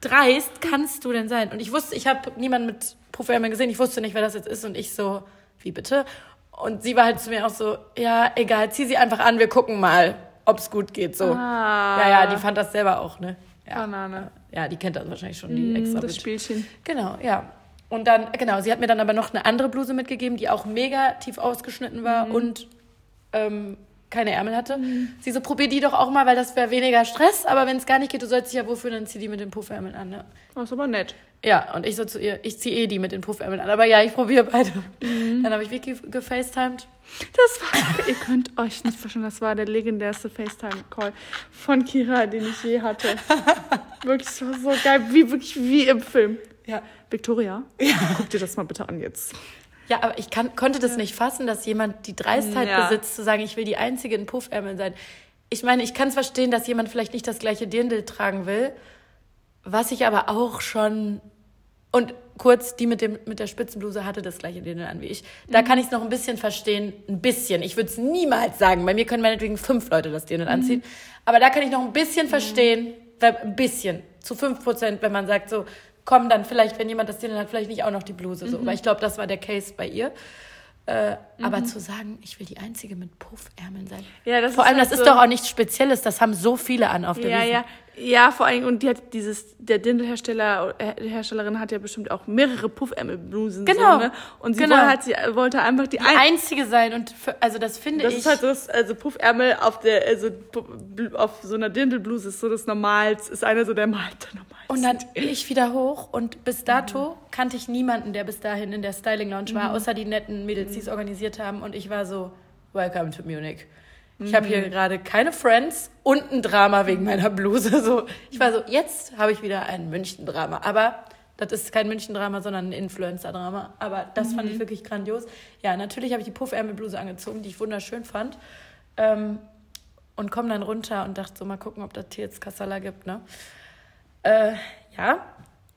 dreist kannst du denn sein? Und ich wusste, ich habe niemanden mit Puffärmeln gesehen, ich wusste nicht, wer das jetzt ist und ich so, wie bitte? Und sie war halt zu mir auch so, ja, egal, zieh sie einfach an, wir gucken mal, ob's gut geht, so. Ah. Ja, ja, die fand das selber auch, ne? Ja. Banane. Ja, die kennt das wahrscheinlich schon, die extra Das Bitch. Spielchen. Genau, ja. Und dann, genau, sie hat mir dann aber noch eine andere Bluse mitgegeben, die auch mega tief ausgeschnitten war Mhm. und ähm, keine Ärmel hatte. Sie so, probier die doch auch mal, weil das wäre weniger Stress, aber wenn es gar nicht geht, du sollst dich ja wohlfühlen, dann zieh die mit den Puffärmeln an. Ne? Das ist aber nett. Ja, und ich so zu ihr, ich zieh eh die mit den Puffärmeln an, aber ja, ich probiere beide. Mhm. Dann habe ich Vicky gefacetimed. Das war, ihr könnt euch nicht vorstellen, das war der legendärste FaceTime-Call von Kira, den ich je hatte. Wirklich, das war so geil, wie wirklich wie im Film. Ja. Victoria, guck dir das mal bitte an jetzt. Ja, aber ich kann, konnte das nicht fassen, dass jemand die Dreistheit Ja. besitzt, zu sagen, ich will die Einzige in Puffärmeln sein. Ich meine, ich kann es verstehen, dass jemand vielleicht nicht das gleiche Dirndl tragen will, was ich aber auch schon... Und kurz, die mit, dem, mit der Spitzenbluse hatte das gleiche Dirndl an wie ich. Da kann ich es noch ein bisschen verstehen, ein bisschen. Ich würde es niemals sagen. Bei mir können meinetwegen fünf Leute das Dirndl anziehen. Aber da kann ich noch ein bisschen verstehen, weil, ein bisschen, zu fünf Prozent, wenn man sagt so, komm dann vielleicht, wenn jemand das Dirndl hat, vielleicht nicht auch noch die Bluse. So. Weil ich glaube, das war der Case bei ihr. Äh, Aber zu sagen, ich will die Einzige mit Puffärmeln sein. Ja, das Vor ist allem, halt das ist so- doch auch nichts Spezielles. Das haben so viele an auf der Ja, Wiesn. ja. Ja, vor allem, und die hat dieses, der Dirndlhersteller, äh, Herstellerin hat ja bestimmt auch mehrere Puffärmelblusen. Genau. So, ne? Und sie Genau. wollte, hat, sie wollte einfach die, Die ein Einzige sein. Und für, also das finde Das ich... ist halt so, das, also Puffärmel auf der, also auf so einer Dirndlbluse ist so das Normalste, ist einer so der Mal der Normalste. Und dann ich wieder hoch und bis dato kannte ich niemanden, der bis dahin in der Styling Lounge war, außer die netten Mädels, die es organisiert haben. Und ich war so, welcome to Munich. Ich habe hier gerade keine Friends und ein Drama wegen meiner Bluse. So, ich war so, jetzt habe ich wieder ein München-Drama. Aber das ist kein München-Drama, sondern ein Influencer-Drama. Aber das fand ich wirklich grandios. Ja, natürlich habe ich die Puffärmelbluse angezogen, die ich wunderschön fand. Ähm, und komme dann runter und dachte so, mal gucken, ob das hier jetzt Kassala gibt, ne? Äh, ja.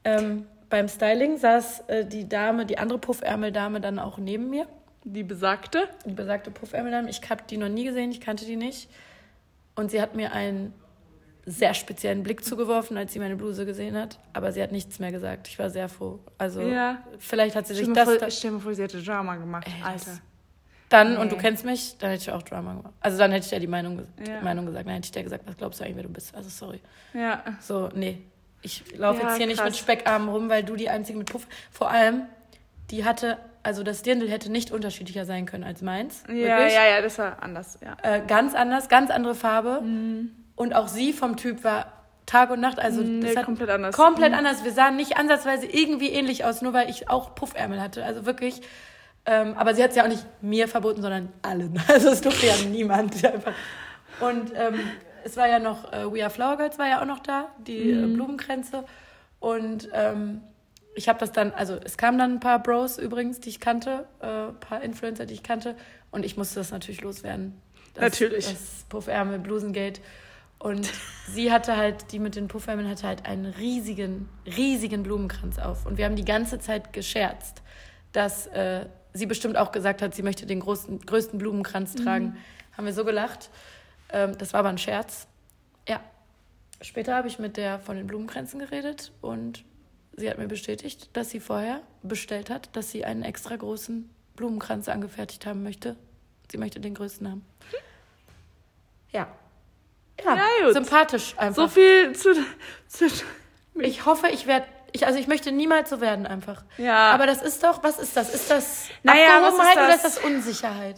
Ähm, beim Styling saß äh, die Dame, die andere Puffärmeldame dann auch neben mir. Die besagte. Die besagte Puffärmeldame. Ich habe die noch nie gesehen, ich kannte die nicht. Und sie hat mir einen sehr speziellen Blick zugeworfen, als sie meine Bluse gesehen hat. Aber sie hat nichts mehr gesagt. Ich war sehr froh. Also Ja. vielleicht hat sie sich das vor, da, stell mir vor, sie hätte Drama gemacht, Ey, Alter. dann, und Nee. du kennst mich, dann hätte ich auch Drama gemacht. Also dann hätte ich ja die Meinung, Ja. die Meinung gesagt. Dann hätte ich dir gesagt, was glaubst du eigentlich, wer du bist? Also sorry. Ja. So, nee. Ich laufe Ja, jetzt hier nicht krass. mit Speckarmen rum, weil du die einzige mit Puff. Vor allem, die hatte, also das Dirndl hätte nicht unterschiedlicher sein können als meins. Ja, Wirklich. ja, ja, das war anders, ja. Äh, ganz anders, ganz andere Farbe. Mhm. Und auch sie vom Typ war Tag und Nacht, also Nee, das hat komplett anders. Komplett Mhm. anders. Wir sahen nicht ansatzweise irgendwie ähnlich aus, nur weil ich auch Puffärmel hatte. Also wirklich. Ähm, aber sie hat es ja auch nicht mir verboten, sondern allen. Also es durfte ja niemand. Und ähm, es war ja noch, äh, We Are Flower Girls war ja auch noch da, die Mhm. äh, Blumenkränze. Und ähm, ich habe das dann, also es kamen dann ein paar Bros übrigens, die ich kannte, äh, ein paar Influencer, die ich kannte. Und ich musste das natürlich loswerden. Das, Natürlich. Das Puffärmel, Blusengate. Und sie hatte halt, die mit den Puffärmeln hatte halt einen riesigen, riesigen Blumenkranz auf. Und wir haben die ganze Zeit gescherzt, dass äh, sie bestimmt auch gesagt hat, sie möchte den großen, größten Blumenkranz tragen. Haben wir so gelacht. Ähm, das war aber ein Scherz. Ja. Später habe ich mit der von den Blumenkränzen geredet und sie hat mir bestätigt, dass sie vorher bestellt hat, dass sie einen extra großen Blumenkranz angefertigt haben möchte. Sie möchte den größten haben. Ja. Ja, Ja, gut. sympathisch einfach. So viel zu, zu Ich hoffe, ich werde. Ich, also ich möchte niemals so werden einfach. Ja. Aber das ist doch, was ist das? Ist das Naja, was ist Abgehobenheit oder das? ist das Unsicherheit?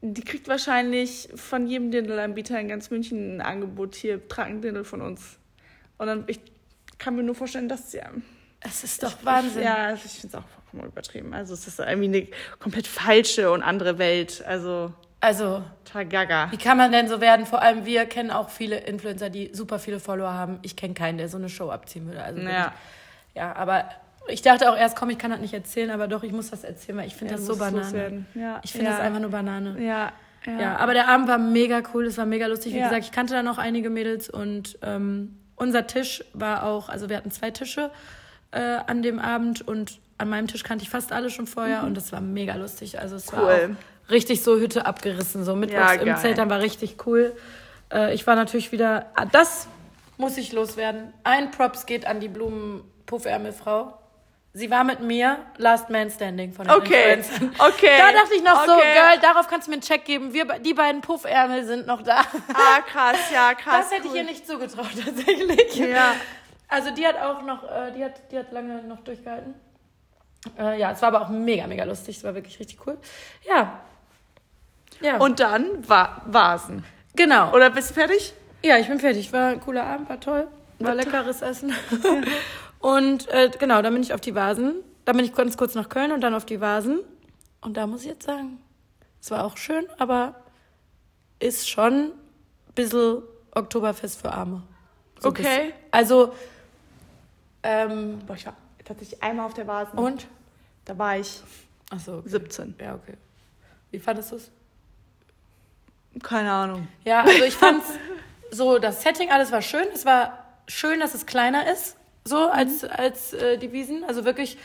Die kriegt wahrscheinlich von jedem Dirndl-Anbieter in ganz München ein Angebot hier, trag Dirndl von uns. Und dann, ich kann mir nur vorstellen, dass sie, Es ist doch Wahnsinn. ja, ich finde es auch vollkommen übertrieben. Also es ist irgendwie eine komplett falsche und andere Welt. Also Also, total gaga. wie kann man denn so werden? Vor allem, wir kennen auch viele Influencer, die super viele Follower haben. Ich kenne keinen, der so eine Show abziehen würde. Also Ja. wirklich. ja, aber ich dachte auch erst, komm, ich kann das nicht erzählen, aber doch, ich muss das erzählen, weil ich finde Ja, das so Banane. Ja, Ich finde ja. das einfach nur Banane. Ja, ja. Ja, aber der Abend war mega cool, es war mega lustig. Wie Ja. gesagt, ich kannte da noch einige Mädels und ähm, unser Tisch war auch, also wir hatten zwei Tische äh, an dem Abend und an meinem Tisch kannte ich fast alle schon vorher und es war mega lustig. Also es war Mhm. Cool. auch richtig so Hütte abgerissen, so mittwochs Ja, im. Zelt, dann war richtig cool. Äh, ich war natürlich wieder, ah, das muss ich loswerden. Ein Props geht an die Blumen-Puffärmelfrau. Sie war mit mir Last Man Standing von den Okay, Influencern. okay. Da dachte ich noch so, Okay. Girl, darauf kannst du mir einen Check geben. Wir, die beiden Puffärmel sind noch da. Ah, krass, ja, krass. Das hätte ich cool. ihr nicht zugetraut, tatsächlich. Ja. Also die hat auch noch, äh, die hat, die hat lange noch durchgehalten. Äh, ja, es war aber auch mega, mega lustig. Es war wirklich richtig cool. Ja. Ja. Und dann war Vasen. genau. Oder bist du fertig? Ja, ich bin fertig. War ein cooler Abend, war toll. War leckeres Essen. und äh, genau, dann bin ich auf die Vasen. Dann bin ich ganz kurz nach Köln und dann auf die Vasen. Und da muss ich jetzt sagen, es war auch schön, aber ist schon ein bisschen Oktoberfest für Arme. So Okay. bisschen. Also, ähm, Boah, ich war tatsächlich einmal auf der Vasen. und? Da war ich Achso, okay. 17. Ja, okay. Wie fandest du es? Keine Ahnung. Ja, also ich fand's so, das Setting, alles war schön. Es war schön, dass es kleiner ist, so als, als äh, die Wiesen. Also wirklich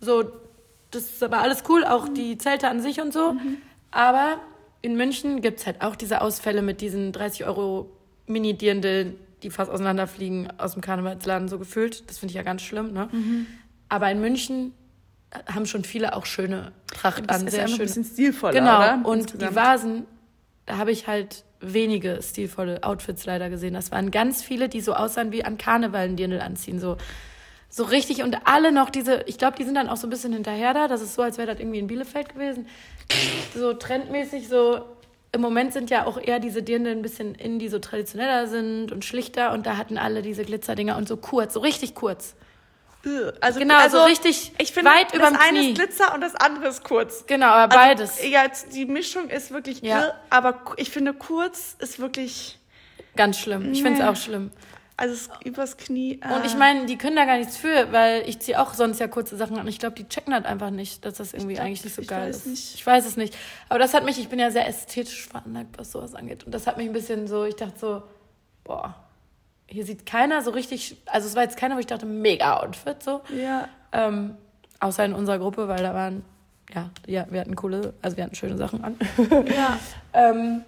so, das war alles cool, auch die Zelte an sich und so. Aber in München gibt's halt auch diese Ausfälle mit diesen 30 Euro Mini-Dirndl, die fast auseinanderfliegen aus dem Karnevalsladen, so gefühlt. Das finde ich ja ganz schlimm, ne? Aber in München haben schon viele auch schöne Tracht an, ist sehr ein schön. bisschen stilvoller, Genau, oder? und die Vasen, habe ich halt wenige stilvolle Outfits leider gesehen. Das waren ganz viele, die so aussahen wie an Karneval ein Dirndl anziehen. So, so richtig und alle noch diese, ich glaube, die sind dann auch so ein bisschen hinterher da. Das ist so, als wäre das irgendwie in Bielefeld gewesen. So trendmäßig, so im Moment sind ja auch eher diese Dirndl ein bisschen in, die so traditioneller sind und schlichter. Und da hatten alle diese Glitzerdinger und so kurz, so richtig kurz. Also, Genau, also so richtig ich finde, weit das überm eine Knie. ist Glitzer und das andere ist kurz. Genau, aber Also, beides. Ja, jetzt, die Mischung ist wirklich Ja. irr, aber ich finde kurz ist wirklich, Ganz schlimm. Ich finde es auch schlimm. also es übers Knie. Und äh, ich meine, die können da gar nichts für, weil ich ziehe auch sonst ja kurze Sachen an. Ich glaube, die checken halt einfach nicht, dass das irgendwie glaub, eigentlich nicht so ich geil weiß ist. nicht. Ich weiß es nicht. Aber das hat mich, ich bin ja sehr ästhetisch veranlagt, was sowas angeht. Und das hat mich ein bisschen so, ich dachte so, boah, hier sieht keiner so richtig, also es war jetzt keiner, wo ich dachte, mega Outfit so. ja, Ähm, außer in unserer Gruppe, weil da waren, ja, ja, wir hatten coole, also wir hatten schöne Sachen an. ja. Ähm,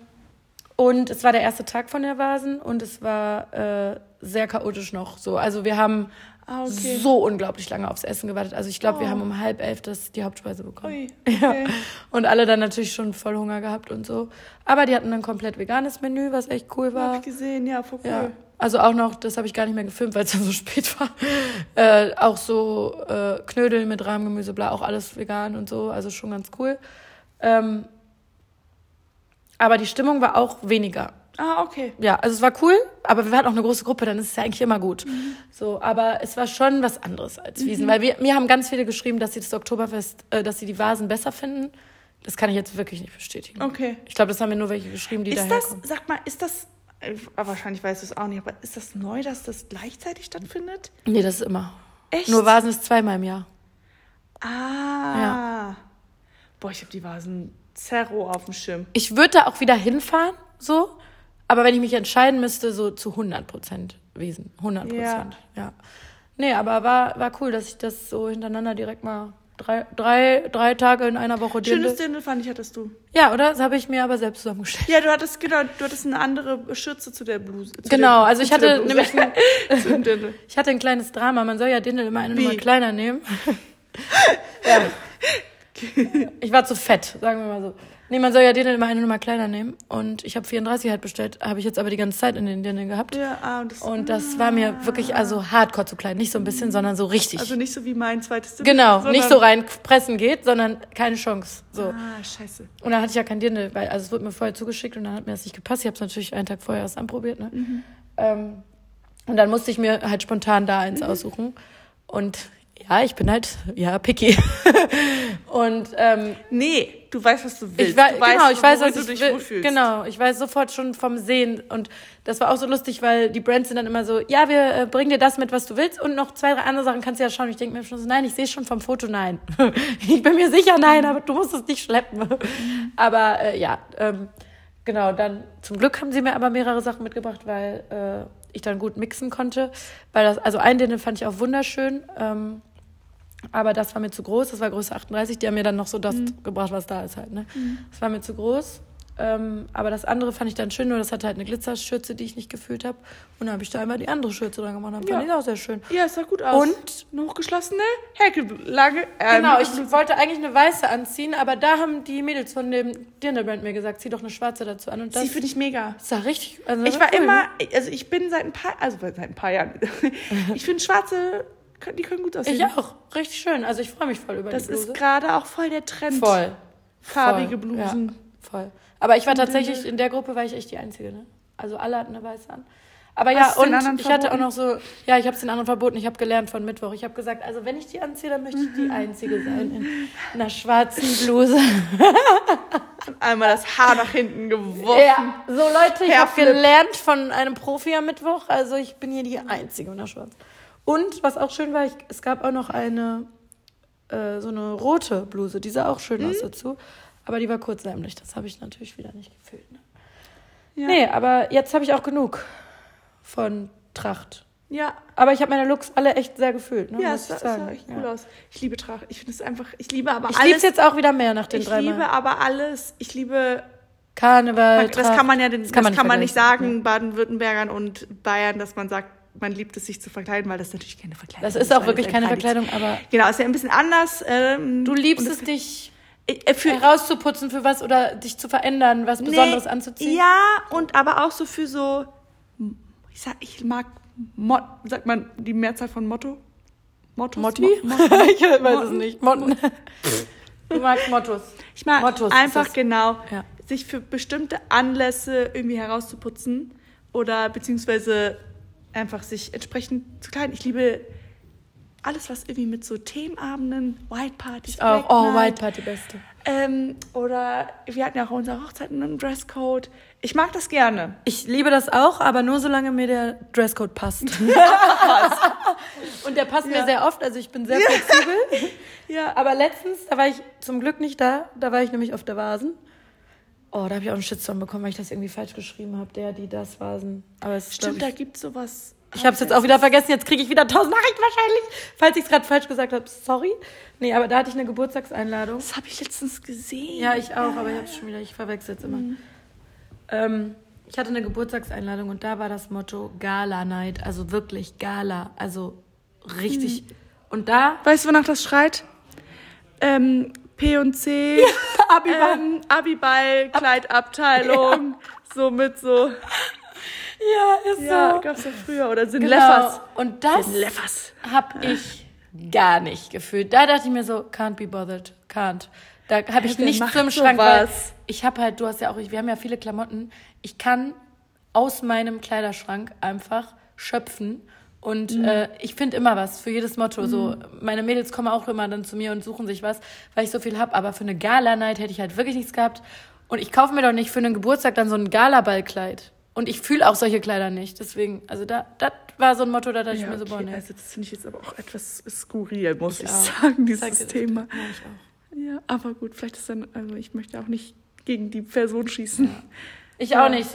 und es war der erste Tag von der Vasen und es war äh, sehr chaotisch noch so. Also wir haben Ah, okay. so unglaublich lange aufs Essen gewartet. Also ich glaube, wir Oh. haben um halb elf das, die Hauptspeise bekommen. Ui, Ja. okay. Und alle dann natürlich schon voll Hunger gehabt und so. Aber die hatten ein komplett veganes Menü, was echt cool Hab war. ich gesehen, ja, voll cool. Ja. Also auch noch, das habe ich gar nicht mehr gefilmt, weil es dann so spät war. Äh, auch so äh, Knödel mit Rahmgemüse, bla, auch alles vegan und so. Also schon ganz cool. Ähm, aber die Stimmung war auch weniger. Ah, okay. Ja, also es war cool, aber wir waren auch eine große Gruppe, dann ist es ja eigentlich immer gut. So, aber es war schon was anderes als Wiesen, weil wir, mir haben ganz viele geschrieben, dass sie das Oktoberfest, äh, dass sie die Vasen besser finden. Das kann ich jetzt wirklich nicht bestätigen. Okay. Ich glaube, das haben mir nur welche geschrieben, die Ist das, daherkommen. sag mal, ist das, wahrscheinlich weißt du es auch nicht, aber ist das neu, dass das gleichzeitig stattfindet? Nee, das ist immer. Echt? Nur Vasen ist zweimal im Jahr. Ah. Boah, ich habe die Vasen Zerro auf dem Schirm. Ich würde da auch wieder hinfahren, so. Aber wenn ich mich entscheiden müsste, so zu 100 Prozent Wiesen. 100 Prozent, ja. Nee, aber war, war cool, dass ich das so hintereinander direkt mal drei, drei, drei Tage in einer Woche Schönes dirndl- Dirndl fand ich, hattest du. Ja, oder? Das habe ich mir aber selbst zusammengestellt. Ja, du hattest, genau, du hattest eine andere Schürze zu der Bluse. Zu Genau, der, also ich hatte nämlich ein, Dirndl. ich hatte ein kleines Drama. Man soll ja Dirndl immer eine? Nummer kleiner nehmen. ja. Ich war zu fett, sagen wir mal so. Nee, man soll ja Dirndl immer eine Nummer kleiner nehmen. Und ich habe 34 halt bestellt, habe ich jetzt aber die ganze Zeit in den Dirndl gehabt. Ja, ah, und das, Und das war mir wirklich also hardcore zu klein. Nicht so ein bisschen, sondern so richtig. also nicht so wie mein zweites Dirndl. genau, nicht so reinpressen geht, sondern keine Chance. So. Ah, scheiße. Und dann hatte ich ja kein Dirndl, weil also es wurde mir vorher zugeschickt und dann hat mir das nicht gepasst. Ich habe es natürlich einen Tag vorher erst anprobiert. Ne? Ähm, und dann musste ich mir halt spontan da eins aussuchen. Und ja, ich bin halt, ja, picky. und ähm, Nee, du weißt, was du willst. ich weiß, du weißt, genau, ich weiß, was du ich dich will. Genau, ich weiß sofort schon vom Sehen und das war auch so lustig, weil die Brands sind dann immer so, ja, wir äh, bringen dir das mit, was du willst und noch zwei, drei andere Sachen kannst du ja schauen. Ich denke mir schon so, nein, ich sehe schon vom Foto, nein. ich bin mir sicher, nein, aber du musst es nicht schleppen. aber äh, ja, ähm, genau, dann zum Glück haben sie mir aber mehrere Sachen mitgebracht, weil äh, ich dann gut mixen konnte. Weil das, also ein Dirndl fand ich auch wunderschön. Ähm, aber das war mir zu groß, das war Größe 38. Die haben mir dann noch so das gebracht, was da ist halt. Ne? Das war mir zu groß. Ähm, aber das andere fand ich dann schön, nur das hatte halt eine Glitzerschürze, die ich nicht gefühlt habe. Und dann habe ich da einmal die andere Schürze dran gemacht. Dann Ja. fand ich auch sehr schön. Ja, es sah gut aus. Und? eine hochgeschlossene Häkellange. Ähm, Genau, ich wollte eigentlich eine weiße anziehen, aber da haben die Mädels von dem Dinnerbrand mir gesagt, zieh doch eine schwarze dazu an. Und das Sie finde ich mega. sah richtig. Also Ich war cool, immer, ne? also ich bin seit ein paar, also seit ein paar Jahren. ich finde schwarze, die können gut aussehen. Ich auch. Richtig schön. Also ich freue mich voll über Das die Bluse. ist gerade auch voll der Trend. voll. Farbige Voll, Blusen. Ja, voll. Aber ich war tatsächlich, in der Gruppe war ich echt die Einzige, ne? Also alle hatten eine weiße an. Aber Hast ja, und ich hatte auch verboten? noch so, ja, ich habe es den anderen verboten. Ich habe gelernt von Mittwoch. Ich habe gesagt, also wenn ich die anziehe, dann möchte ich die Einzige sein in einer schwarzen Bluse. Einmal das Haar nach hinten geworfen. Ja, so Leute, ich habe gelernt von einem Profi am Mittwoch. Also ich bin hier die Einzige in der Schwarz. Und was auch schön war, ich, es gab auch noch eine, äh, so eine rote Bluse. Die sah auch schön Mhm. aus dazu. Aber die war kurzärmlich. Das habe ich natürlich wieder nicht gefühlt. Ne? Ja. Nee, aber jetzt habe ich auch genug von Tracht. Ja, Aber ich habe meine Looks alle echt sehr gefühlt, ne? ja, muss ich sah, es sagen. sah echt ja. cool aus. Ich liebe Tracht. Ich finde es einfach, ich liebe aber Ich liebe alles. es jetzt auch wieder mehr nach den ich drei liebe Mal. aber alles. Ich liebe, Karneval, das Tracht. kann man ja, den, das kann man nicht, vergleichen. sagen, Baden-Württembergern und Bayern, dass man sagt, man liebt es, sich zu verkleiden, weil das natürlich keine Verkleidung Das ist auch wirklich keine Verkleidung, aber Genau, ist ja ein bisschen anders. Ähm, du liebst es, dich äh, für, herauszuputzen für was oder dich zu verändern, was Besonderes Nee, anzuziehen. Ja, und aber auch so für so, ich sag, ich mag, Mo, sagt man die Mehrzahl von Motto? Mottos? Motti? Mo, Mo, ich weiß es Motten? nicht. Motten. Du magst Mottos. ich mag Mottos ist einfach genau, Ja. sich für bestimmte Anlässe irgendwie herauszuputzen oder beziehungsweise einfach sich entsprechend zu kleiden. Ich liebe alles, was irgendwie mit so Themenabenden, White Parties, Auch, Black oh, Night, White Party Beste. ähm, oder wir hatten ja auch unsere Hochzeiten einen Dresscode. Ich mag das gerne. Ich liebe das auch, aber nur solange mir der Dresscode passt. Und der passt mir Ja. sehr oft, also ich bin sehr flexibel. Ja, Aber letztens, da war ich zum Glück nicht da, da war ich nämlich auf der Vasen. Oh, da habe ich auch einen Shitstorm bekommen, weil ich das irgendwie falsch geschrieben habe. Der, die, das Vasen. Aber es Stimmt, glaub da gibt sowas. Ich habe es jetzt auch wieder vergessen. Jetzt kriege ich wieder tausend Nachrichten wahrscheinlich, falls ich es gerade falsch gesagt habe. Sorry. Nee, aber da hatte ich eine Geburtstagseinladung. Das habe ich letztens gesehen. Ja, ich auch, aber ich habe es schon wieder, ich verwechsel es immer. Ähm, ich hatte eine Geburtstagseinladung und da war das Motto Gala Night, also wirklich Gala, also richtig. Und da Weißt du, wonach das schreit? Ähm, P und C, Abiball. ähm, Abiball, Kleidabteilung, so mit so. ja, ist Ja, so. gab's ja früher. Oder sind Genau. Leffers. Und das habe ich gar nicht gefühlt. Da dachte ich mir so, can't be bothered, can't. Da habe ich nichts im Schrank, weil sowas? ich habe halt, du hast ja auch, wir haben ja viele Klamotten. Ich kann aus meinem Kleiderschrank einfach schöpfen und Mhm. äh, ich finde immer was für jedes Motto. So meine Mädels kommen auch immer dann zu mir und suchen sich was, weil ich so viel habe. Aber für eine Gala-Night hätte ich halt wirklich nichts gehabt. Und ich kaufe mir doch nicht für einen Geburtstag dann so ein Galaballkleid. Und ich fühle auch solche Kleider nicht. Deswegen, also da, das war so ein Motto, da dachte ich Ja, mir so, boah, nee. Also das finde ich jetzt aber auch etwas skurril, muss ich, auch. sagen, dieses Thema. Ja, ich auch. Ja, aber gut, vielleicht ist dann, also ich möchte auch nicht gegen die Person schießen. Ich Ja. auch nicht.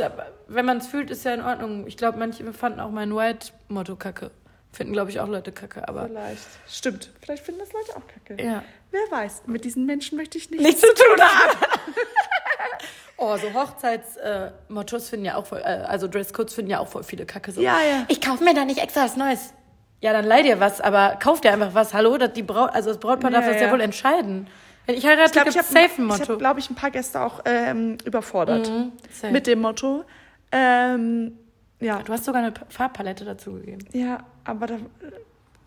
Wenn man es fühlt, ist ja in Ordnung. Ich glaube, manche fanden auch mein White-Motto kacke. Finden, glaube ich, auch Leute kacke. Aber Vielleicht. Stimmt. Vielleicht finden das Leute auch kacke. ja. Wer weiß, mit diesen Menschen möchte ich nichts Nichts zu tun haben. oh, so Hochzeitsmottos finden ja auch voll, äh, also Dresscodes finden ja auch voll viele Kacke. So. Ja, ja. Ich kaufe mir da nicht extra was Neues. Ja, dann leih dir was, aber kauf dir einfach was. Hallo, das, die Braut, also das Brautpaar Ja, darf das ja ja. wohl entscheiden. Wenn ich heirate, Ich ich gibt's habe, safe ein ich Motto. hab, glaube ich, ein paar Gäste auch ähm, überfordert Mhm, mit dem Motto. Ähm, ja, du hast sogar eine Farbpalette dazu gegeben. ja, aber da,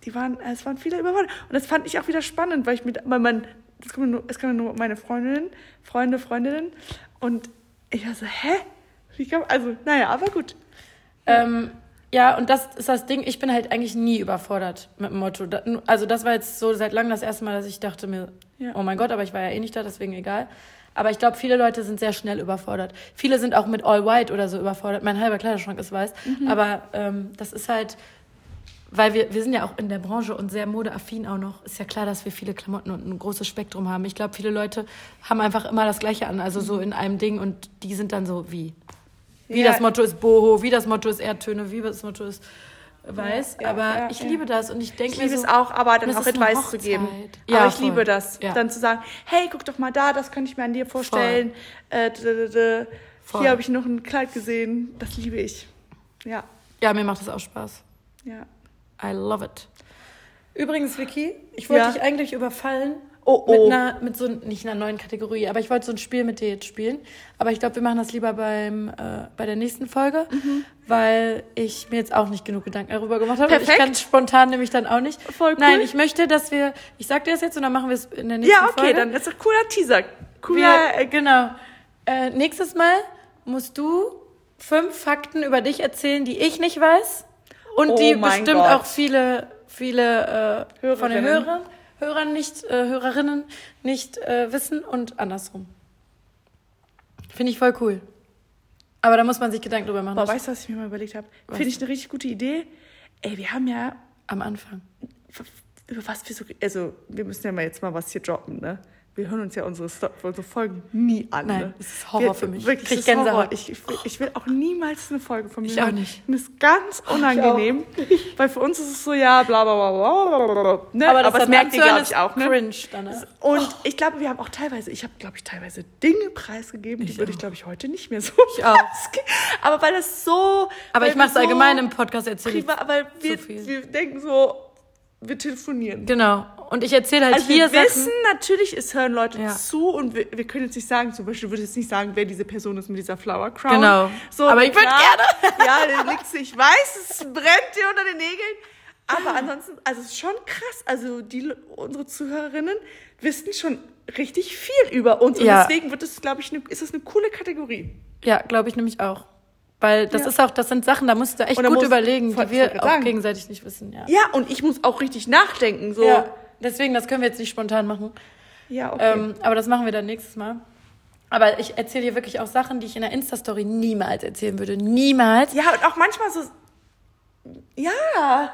die waren, es waren viele überfordert. Und das fand ich auch wieder spannend, weil ich mit, weil man, es kommen nur, es kommen nur meine Freundinnen, Freunde, Freundinnen. Und ich war so, hä? Wie kam, also, naja, aber gut. Ähm, ja, und das ist das Ding, ich bin halt eigentlich nie überfordert mit dem Motto. Also das war jetzt so seit langem das erste Mal, dass ich dachte mir, Ja. oh mein Gott, aber ich war ja eh nicht da, deswegen egal. Aber ich glaube, viele Leute sind sehr schnell überfordert. Viele sind auch mit All White oder so überfordert. Mein halber Kleiderschrank ist weiß. Mhm. Aber ähm, das ist halt, weil wir, wir sind ja auch in der Branche und sehr modeaffin auch noch. Ist ja klar, dass wir viele Klamotten und ein großes Spektrum haben. Ich glaube, viele Leute haben einfach immer das Gleiche an, also so in einem Ding und die sind dann so wie. Wie Ja. das Motto ist Boho, wie das Motto ist Erdtöne, wie das Motto ist weiß. Ja, aber ja, ich ja. liebe das und ich denke Ich mir liebe so, es auch, aber dann auch Advice zu geben. Ja, aber ich voll. liebe das. Ja. Dann zu sagen, hey, guck doch mal da, das könnte ich mir an dir vorstellen. Äh, d -d -d Voll. Hier habe ich noch ein Kleid gesehen. Das liebe ich. Ja, ja, mir macht das auch Spaß. ja. I love it. Übrigens, Vicky, ich wollte Ja. dich eigentlich überfallen. Oh, Mit oh. einer, mit so, nicht einer neuen Kategorie, aber ich wollte so ein Spiel mit dir jetzt spielen. Aber ich glaube, wir machen das lieber beim, äh, bei der nächsten Folge, Mhm. weil ich mir jetzt auch nicht genug Gedanken darüber gemacht habe. Und Ich Perfekt. kann spontan nämlich dann auch nicht. Voll cool. Nein, ich möchte, dass wir, ich sag dir das jetzt und dann machen wir es in der nächsten Ja, okay, Folge. dann ist ein cooler Teaser. Cooler, Wir, äh, genau. Äh, nächstes Mal musst du fünf Fakten über dich erzählen, die ich nicht weiß. Und Oh die bestimmt Gott. auch viele, viele äh, von den. Hörern, Hörern nicht, äh, Hörerinnen nicht äh, wissen und andersrum. Finde ich voll cool. Aber da muss man sich Gedanken drüber machen. Boah, weißt du, was ich mir mal überlegt habe? Finde ich eine richtig gute Idee. Ey, wir haben ja, am Anfang. über was wir so, also wir müssen ja mal jetzt mal was hier droppen, ne? Wir hören uns ja unsere, Sto- unsere Folgen nie an. Nein, ne? das ist Horror wir, für mich. Wirklich, Krieg das ist Horror. Gänsehaut. Ich, ich, will, ich will auch niemals eine Folge von mir Ich auch hören. nicht. Mir ist ganz unangenehm, weil für uns ist es so, ja, bla bla bla bla bla, bla. Ne? Aber das, das dann merkt ihr, glaube ich, auch. Ne? Cringe danach. Und ich glaube, wir haben auch teilweise, ich habe, glaube ich, teilweise Dinge preisgegeben, die Ich würde ich, auch. glaube ich, heute nicht mehr so Ich auch. Aber weil das so. Aber ich mache es so allgemein im Podcast erzählen. weil wir, viel. wir denken so, wir telefonieren. Genau. Und ich erzähle halt Also hier wir Sachen. wissen natürlich, es hören Leute Ja. zu und wir, wir können jetzt nicht sagen, zum Beispiel würde ich jetzt nicht sagen, wer diese Person ist mit dieser Flower Crown. Genau. So, Aber ich würd gerne. Ja, liegt's, ich weiß, es brennt dir unter den Nägeln. Aber ansonsten, also es ist schon krass. Also die, unsere Zuhörerinnen wissen schon richtig viel über uns. Und Ja. deswegen wird es, glaube ich, ne, ist es eine coole Kategorie. Ja, glaube ich nämlich auch. Weil das Ja. ist auch, das sind Sachen, da musst du echt gut muss- überlegen, die wir auch sagen. gegenseitig nicht wissen. Ja. Ja, und ich muss auch richtig nachdenken. So. Ja. Deswegen, das können wir jetzt nicht spontan machen. Ja, okay. Ähm, aber das machen wir dann nächstes Mal. Aber ich erzähle hier wirklich auch Sachen, die ich in der Insta-Story niemals erzählen würde. Niemals. ja, und auch manchmal so. Ja.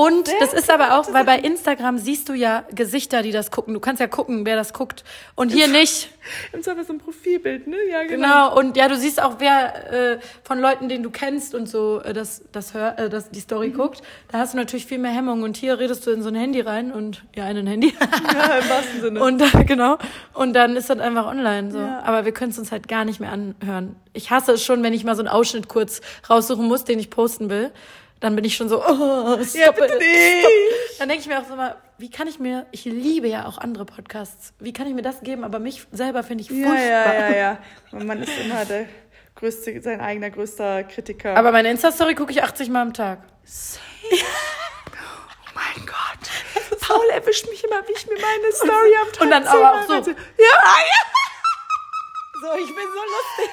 Und Sehr das ist aber auch, weil bei Instagram siehst du ja Gesichter, die das gucken. Du kannst ja gucken, wer das guckt. Und hier nicht. Im Zweifel so ein Profilbild, ne? Ja, genau. Genau, und ja, du siehst auch, wer äh, von Leuten, den du kennst und so äh, das, das, hör, äh, das die Story guckt. Da hast du natürlich viel mehr Hemmung. Und hier redest du in so ein Handy rein und ja, in ein Handy. Ja, im wahrsten Sinne. und äh, genau. Und dann ist das einfach online so. Ja. Aber wir können es uns halt gar nicht mehr anhören. Ich hasse es schon, wenn ich mal so einen Ausschnitt kurz raussuchen muss, den ich posten will. Dann bin ich schon so, oh, stop ja, bitte it, nicht. stop. Dann denke ich mir auch so mal, wie kann ich mir, ich liebe ja auch andere Podcasts, wie kann ich mir das geben, aber mich selber finde ich Ja, furchtbar. ja, ja, ja. Und man ist immer der größte, sein eigener größter Kritiker. Aber meine Insta-Story gucke ich 80 Mal am Tag. oh mein Gott. Paul erwischt mich immer, wie ich mir meine Story am Tag und dann aber auch so. Ja, ja. So, ich bin so lustig.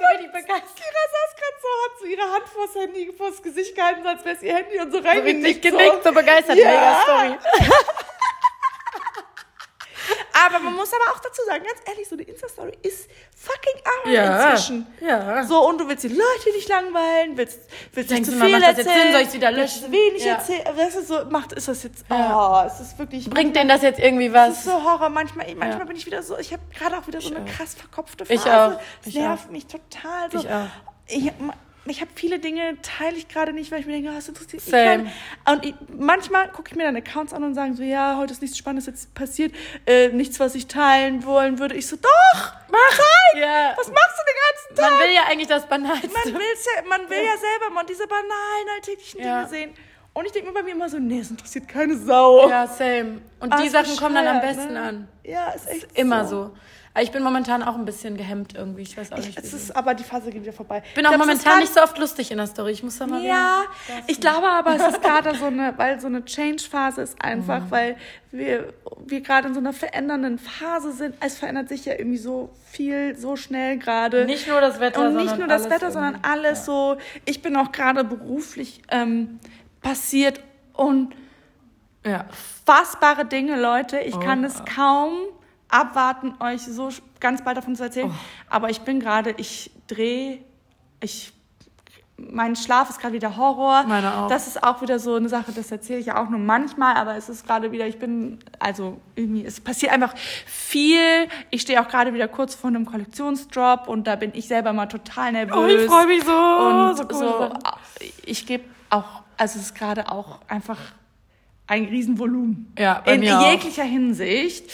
So. So richtig begeistert. Kira saß gerade so, hat so ihre Hand vors Handy, vors Gesicht gehalten, so als wäre es ihr Handy und so So richtig genickt, so begeistert. Ja. Mega Story. Aber man muss aber auch dazu sagen, ganz ehrlich, so eine Insta-Story ist fucking Arbeit Ja. inzwischen. Ja. So, und du willst die Leute nicht langweilen, willst, willst nicht zu mal, viel jetzt erzählen, Sinn? Soll ich's wieder willst löschen? wenig Ja. erzählen. Das ist so, macht, ist das jetzt, oh, es ist wirklich, Bringt denn das jetzt irgendwie das ist was? so Horror. Manchmal, manchmal bin ich wieder so, ich habe gerade auch wieder so eine krass verkopfte Phase. Ich auch. Das Ich nervt auch. mich total. So. Ich auch. Ich, ich habe viele Dinge, teile ich gerade nicht, weil ich mir denke, oh, das interessiert mich keinen. Und ich, manchmal gucke ich mir dann Accounts an und sagen so, ja, heute ist nichts Spannendes jetzt passiert, äh, nichts, was ich teilen wollen würde. Ich so, doch, mach zeig! Ja. Was machst du den ganzen Tag? Man will ja eigentlich das Banalste. man, will's ja, man will ja selber mal diese banalen alltäglichen Ja. Dinge sehen. Und ich denke mir bei mir immer so, nee, es interessiert keine Sau. Ja, same. Und Ah, die ist Sachen kommen dann am besten ne? an. Ja, ist echt Immer so. Aber ich bin momentan auch ein bisschen gehemmt irgendwie. Ich weiß auch Ich, nicht. es wieso. ist, aber die Phase geht wieder vorbei. Ich bin auch glaub, es momentan nicht so oft lustig in der Story. Ich muss da mal Ja, wieder. ich glaube aber, es ist gerade so eine, weil so eine Change-Phase ist einfach, Mhm. weil wir, wir gerade in so einer verändernden Phase sind. Es verändert sich ja irgendwie so viel, so schnell gerade. Nicht nur das Wetter, Und nicht sondern nur das Wetter, sondern alles so. Ich bin auch gerade beruflich ähm, passiert und Ja. fassbare Dinge, Leute. Ich kann Oh. es kaum abwarten, euch so ganz bald davon zu erzählen. Aber ich bin gerade, ich drehe, ich, mein Schlaf ist gerade wieder Horror. Meine auch. Das ist auch wieder so eine Sache, das erzähle ich ja auch nur manchmal, aber es ist gerade wieder, ich bin, also irgendwie, es passiert einfach viel. Ich stehe auch gerade wieder kurz vor einem Kollektionsdrop und da bin ich selber mal total nervös. Oh, ich freue mich so. Und so so, cool. ich gebe auch, also es ist gerade auch einfach ein Riesenvolumen. Ja, In mir auch. jeglicher Hinsicht.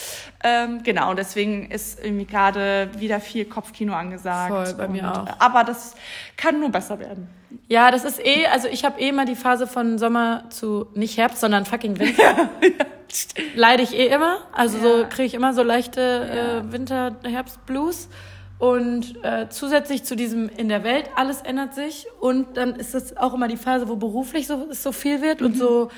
Ähm, genau, und deswegen ist irgendwie gerade wieder viel Kopfkino angesagt. Voll, bei mir und, auch. Aber das kann nur besser werden. Ja, das ist eh, also ich habe eh immer die Phase von Sommer zu nicht Herbst, sondern fucking Winter. Leide ich eh immer. Also so kriege ich immer so leichte äh, Winter-Herbst-Blues. Und äh, zusätzlich zu diesem in der Welt, alles ändert sich. Und dann ist das auch immer die Phase, wo beruflich so, so viel wird und so,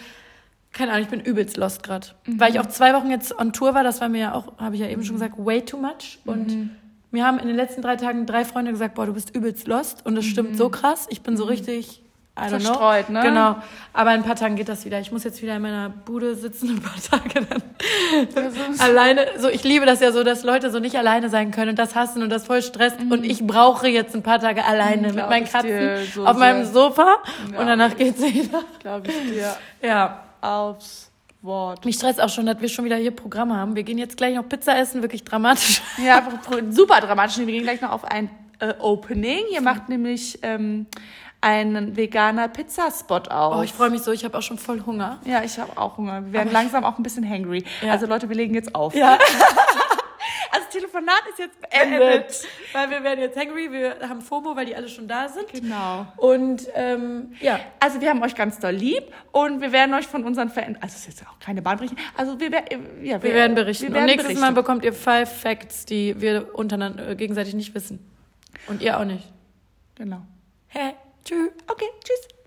keine Ahnung, ich bin übelst lost gerade. Weil ich auch zwei Wochen jetzt on Tour war, das war mir ja auch, habe ich ja eben schon gesagt, way too much. Und mir haben in den letzten drei Tagen drei Freunde gesagt, boah, du bist übelst lost. Und das stimmt so krass. Ich bin so richtig, I don't Verstreut, know. ne? Genau. Aber in ein paar Tagen geht das wieder. Ich muss jetzt wieder in meiner Bude sitzen, ein paar Tage dann alleine. So, ich liebe das ja so, dass Leute so nicht alleine sein können und das hassen und das voll stresst. Und ich brauche jetzt ein paar Tage alleine mit meinen Katzen so auf meinem. Sofa. Und danach geht's wieder. Glaube ich dir Ja. Aufs Wort. Mich stresst auch schon, dass wir schon wieder hier Programm haben. Wir gehen jetzt gleich noch Pizza essen, wirklich dramatisch. Ja, super dramatisch. Wir gehen gleich noch auf ein äh, Opening. Hier macht nämlich ähm, ein veganer Pizzaspot auf. Oh, ich freue mich so, ich habe auch schon voll Hunger. ja, ich habe auch Hunger. Wir werden langsam auch ein bisschen hangry. Ja. Also Leute, wir legen jetzt auf. Ja. Also das Telefonat ist jetzt beendet. Weil wir werden jetzt hangry, wir haben FOMO, weil die alle schon da sind. Genau. Und ähm, ja, Also wir haben euch ganz doll lieb und wir werden euch von unseren Veränderungen, also es ist jetzt auch keine Bahnbrechung, also wir, ja, wir werden berichten. Wir werden Und nächstes berichten. Mal bekommt ihr five Facts, die wir untereinander äh, gegenseitig nicht wissen. Und ihr auch nicht. Genau. Hä? Tschüss. Okay, tschüss.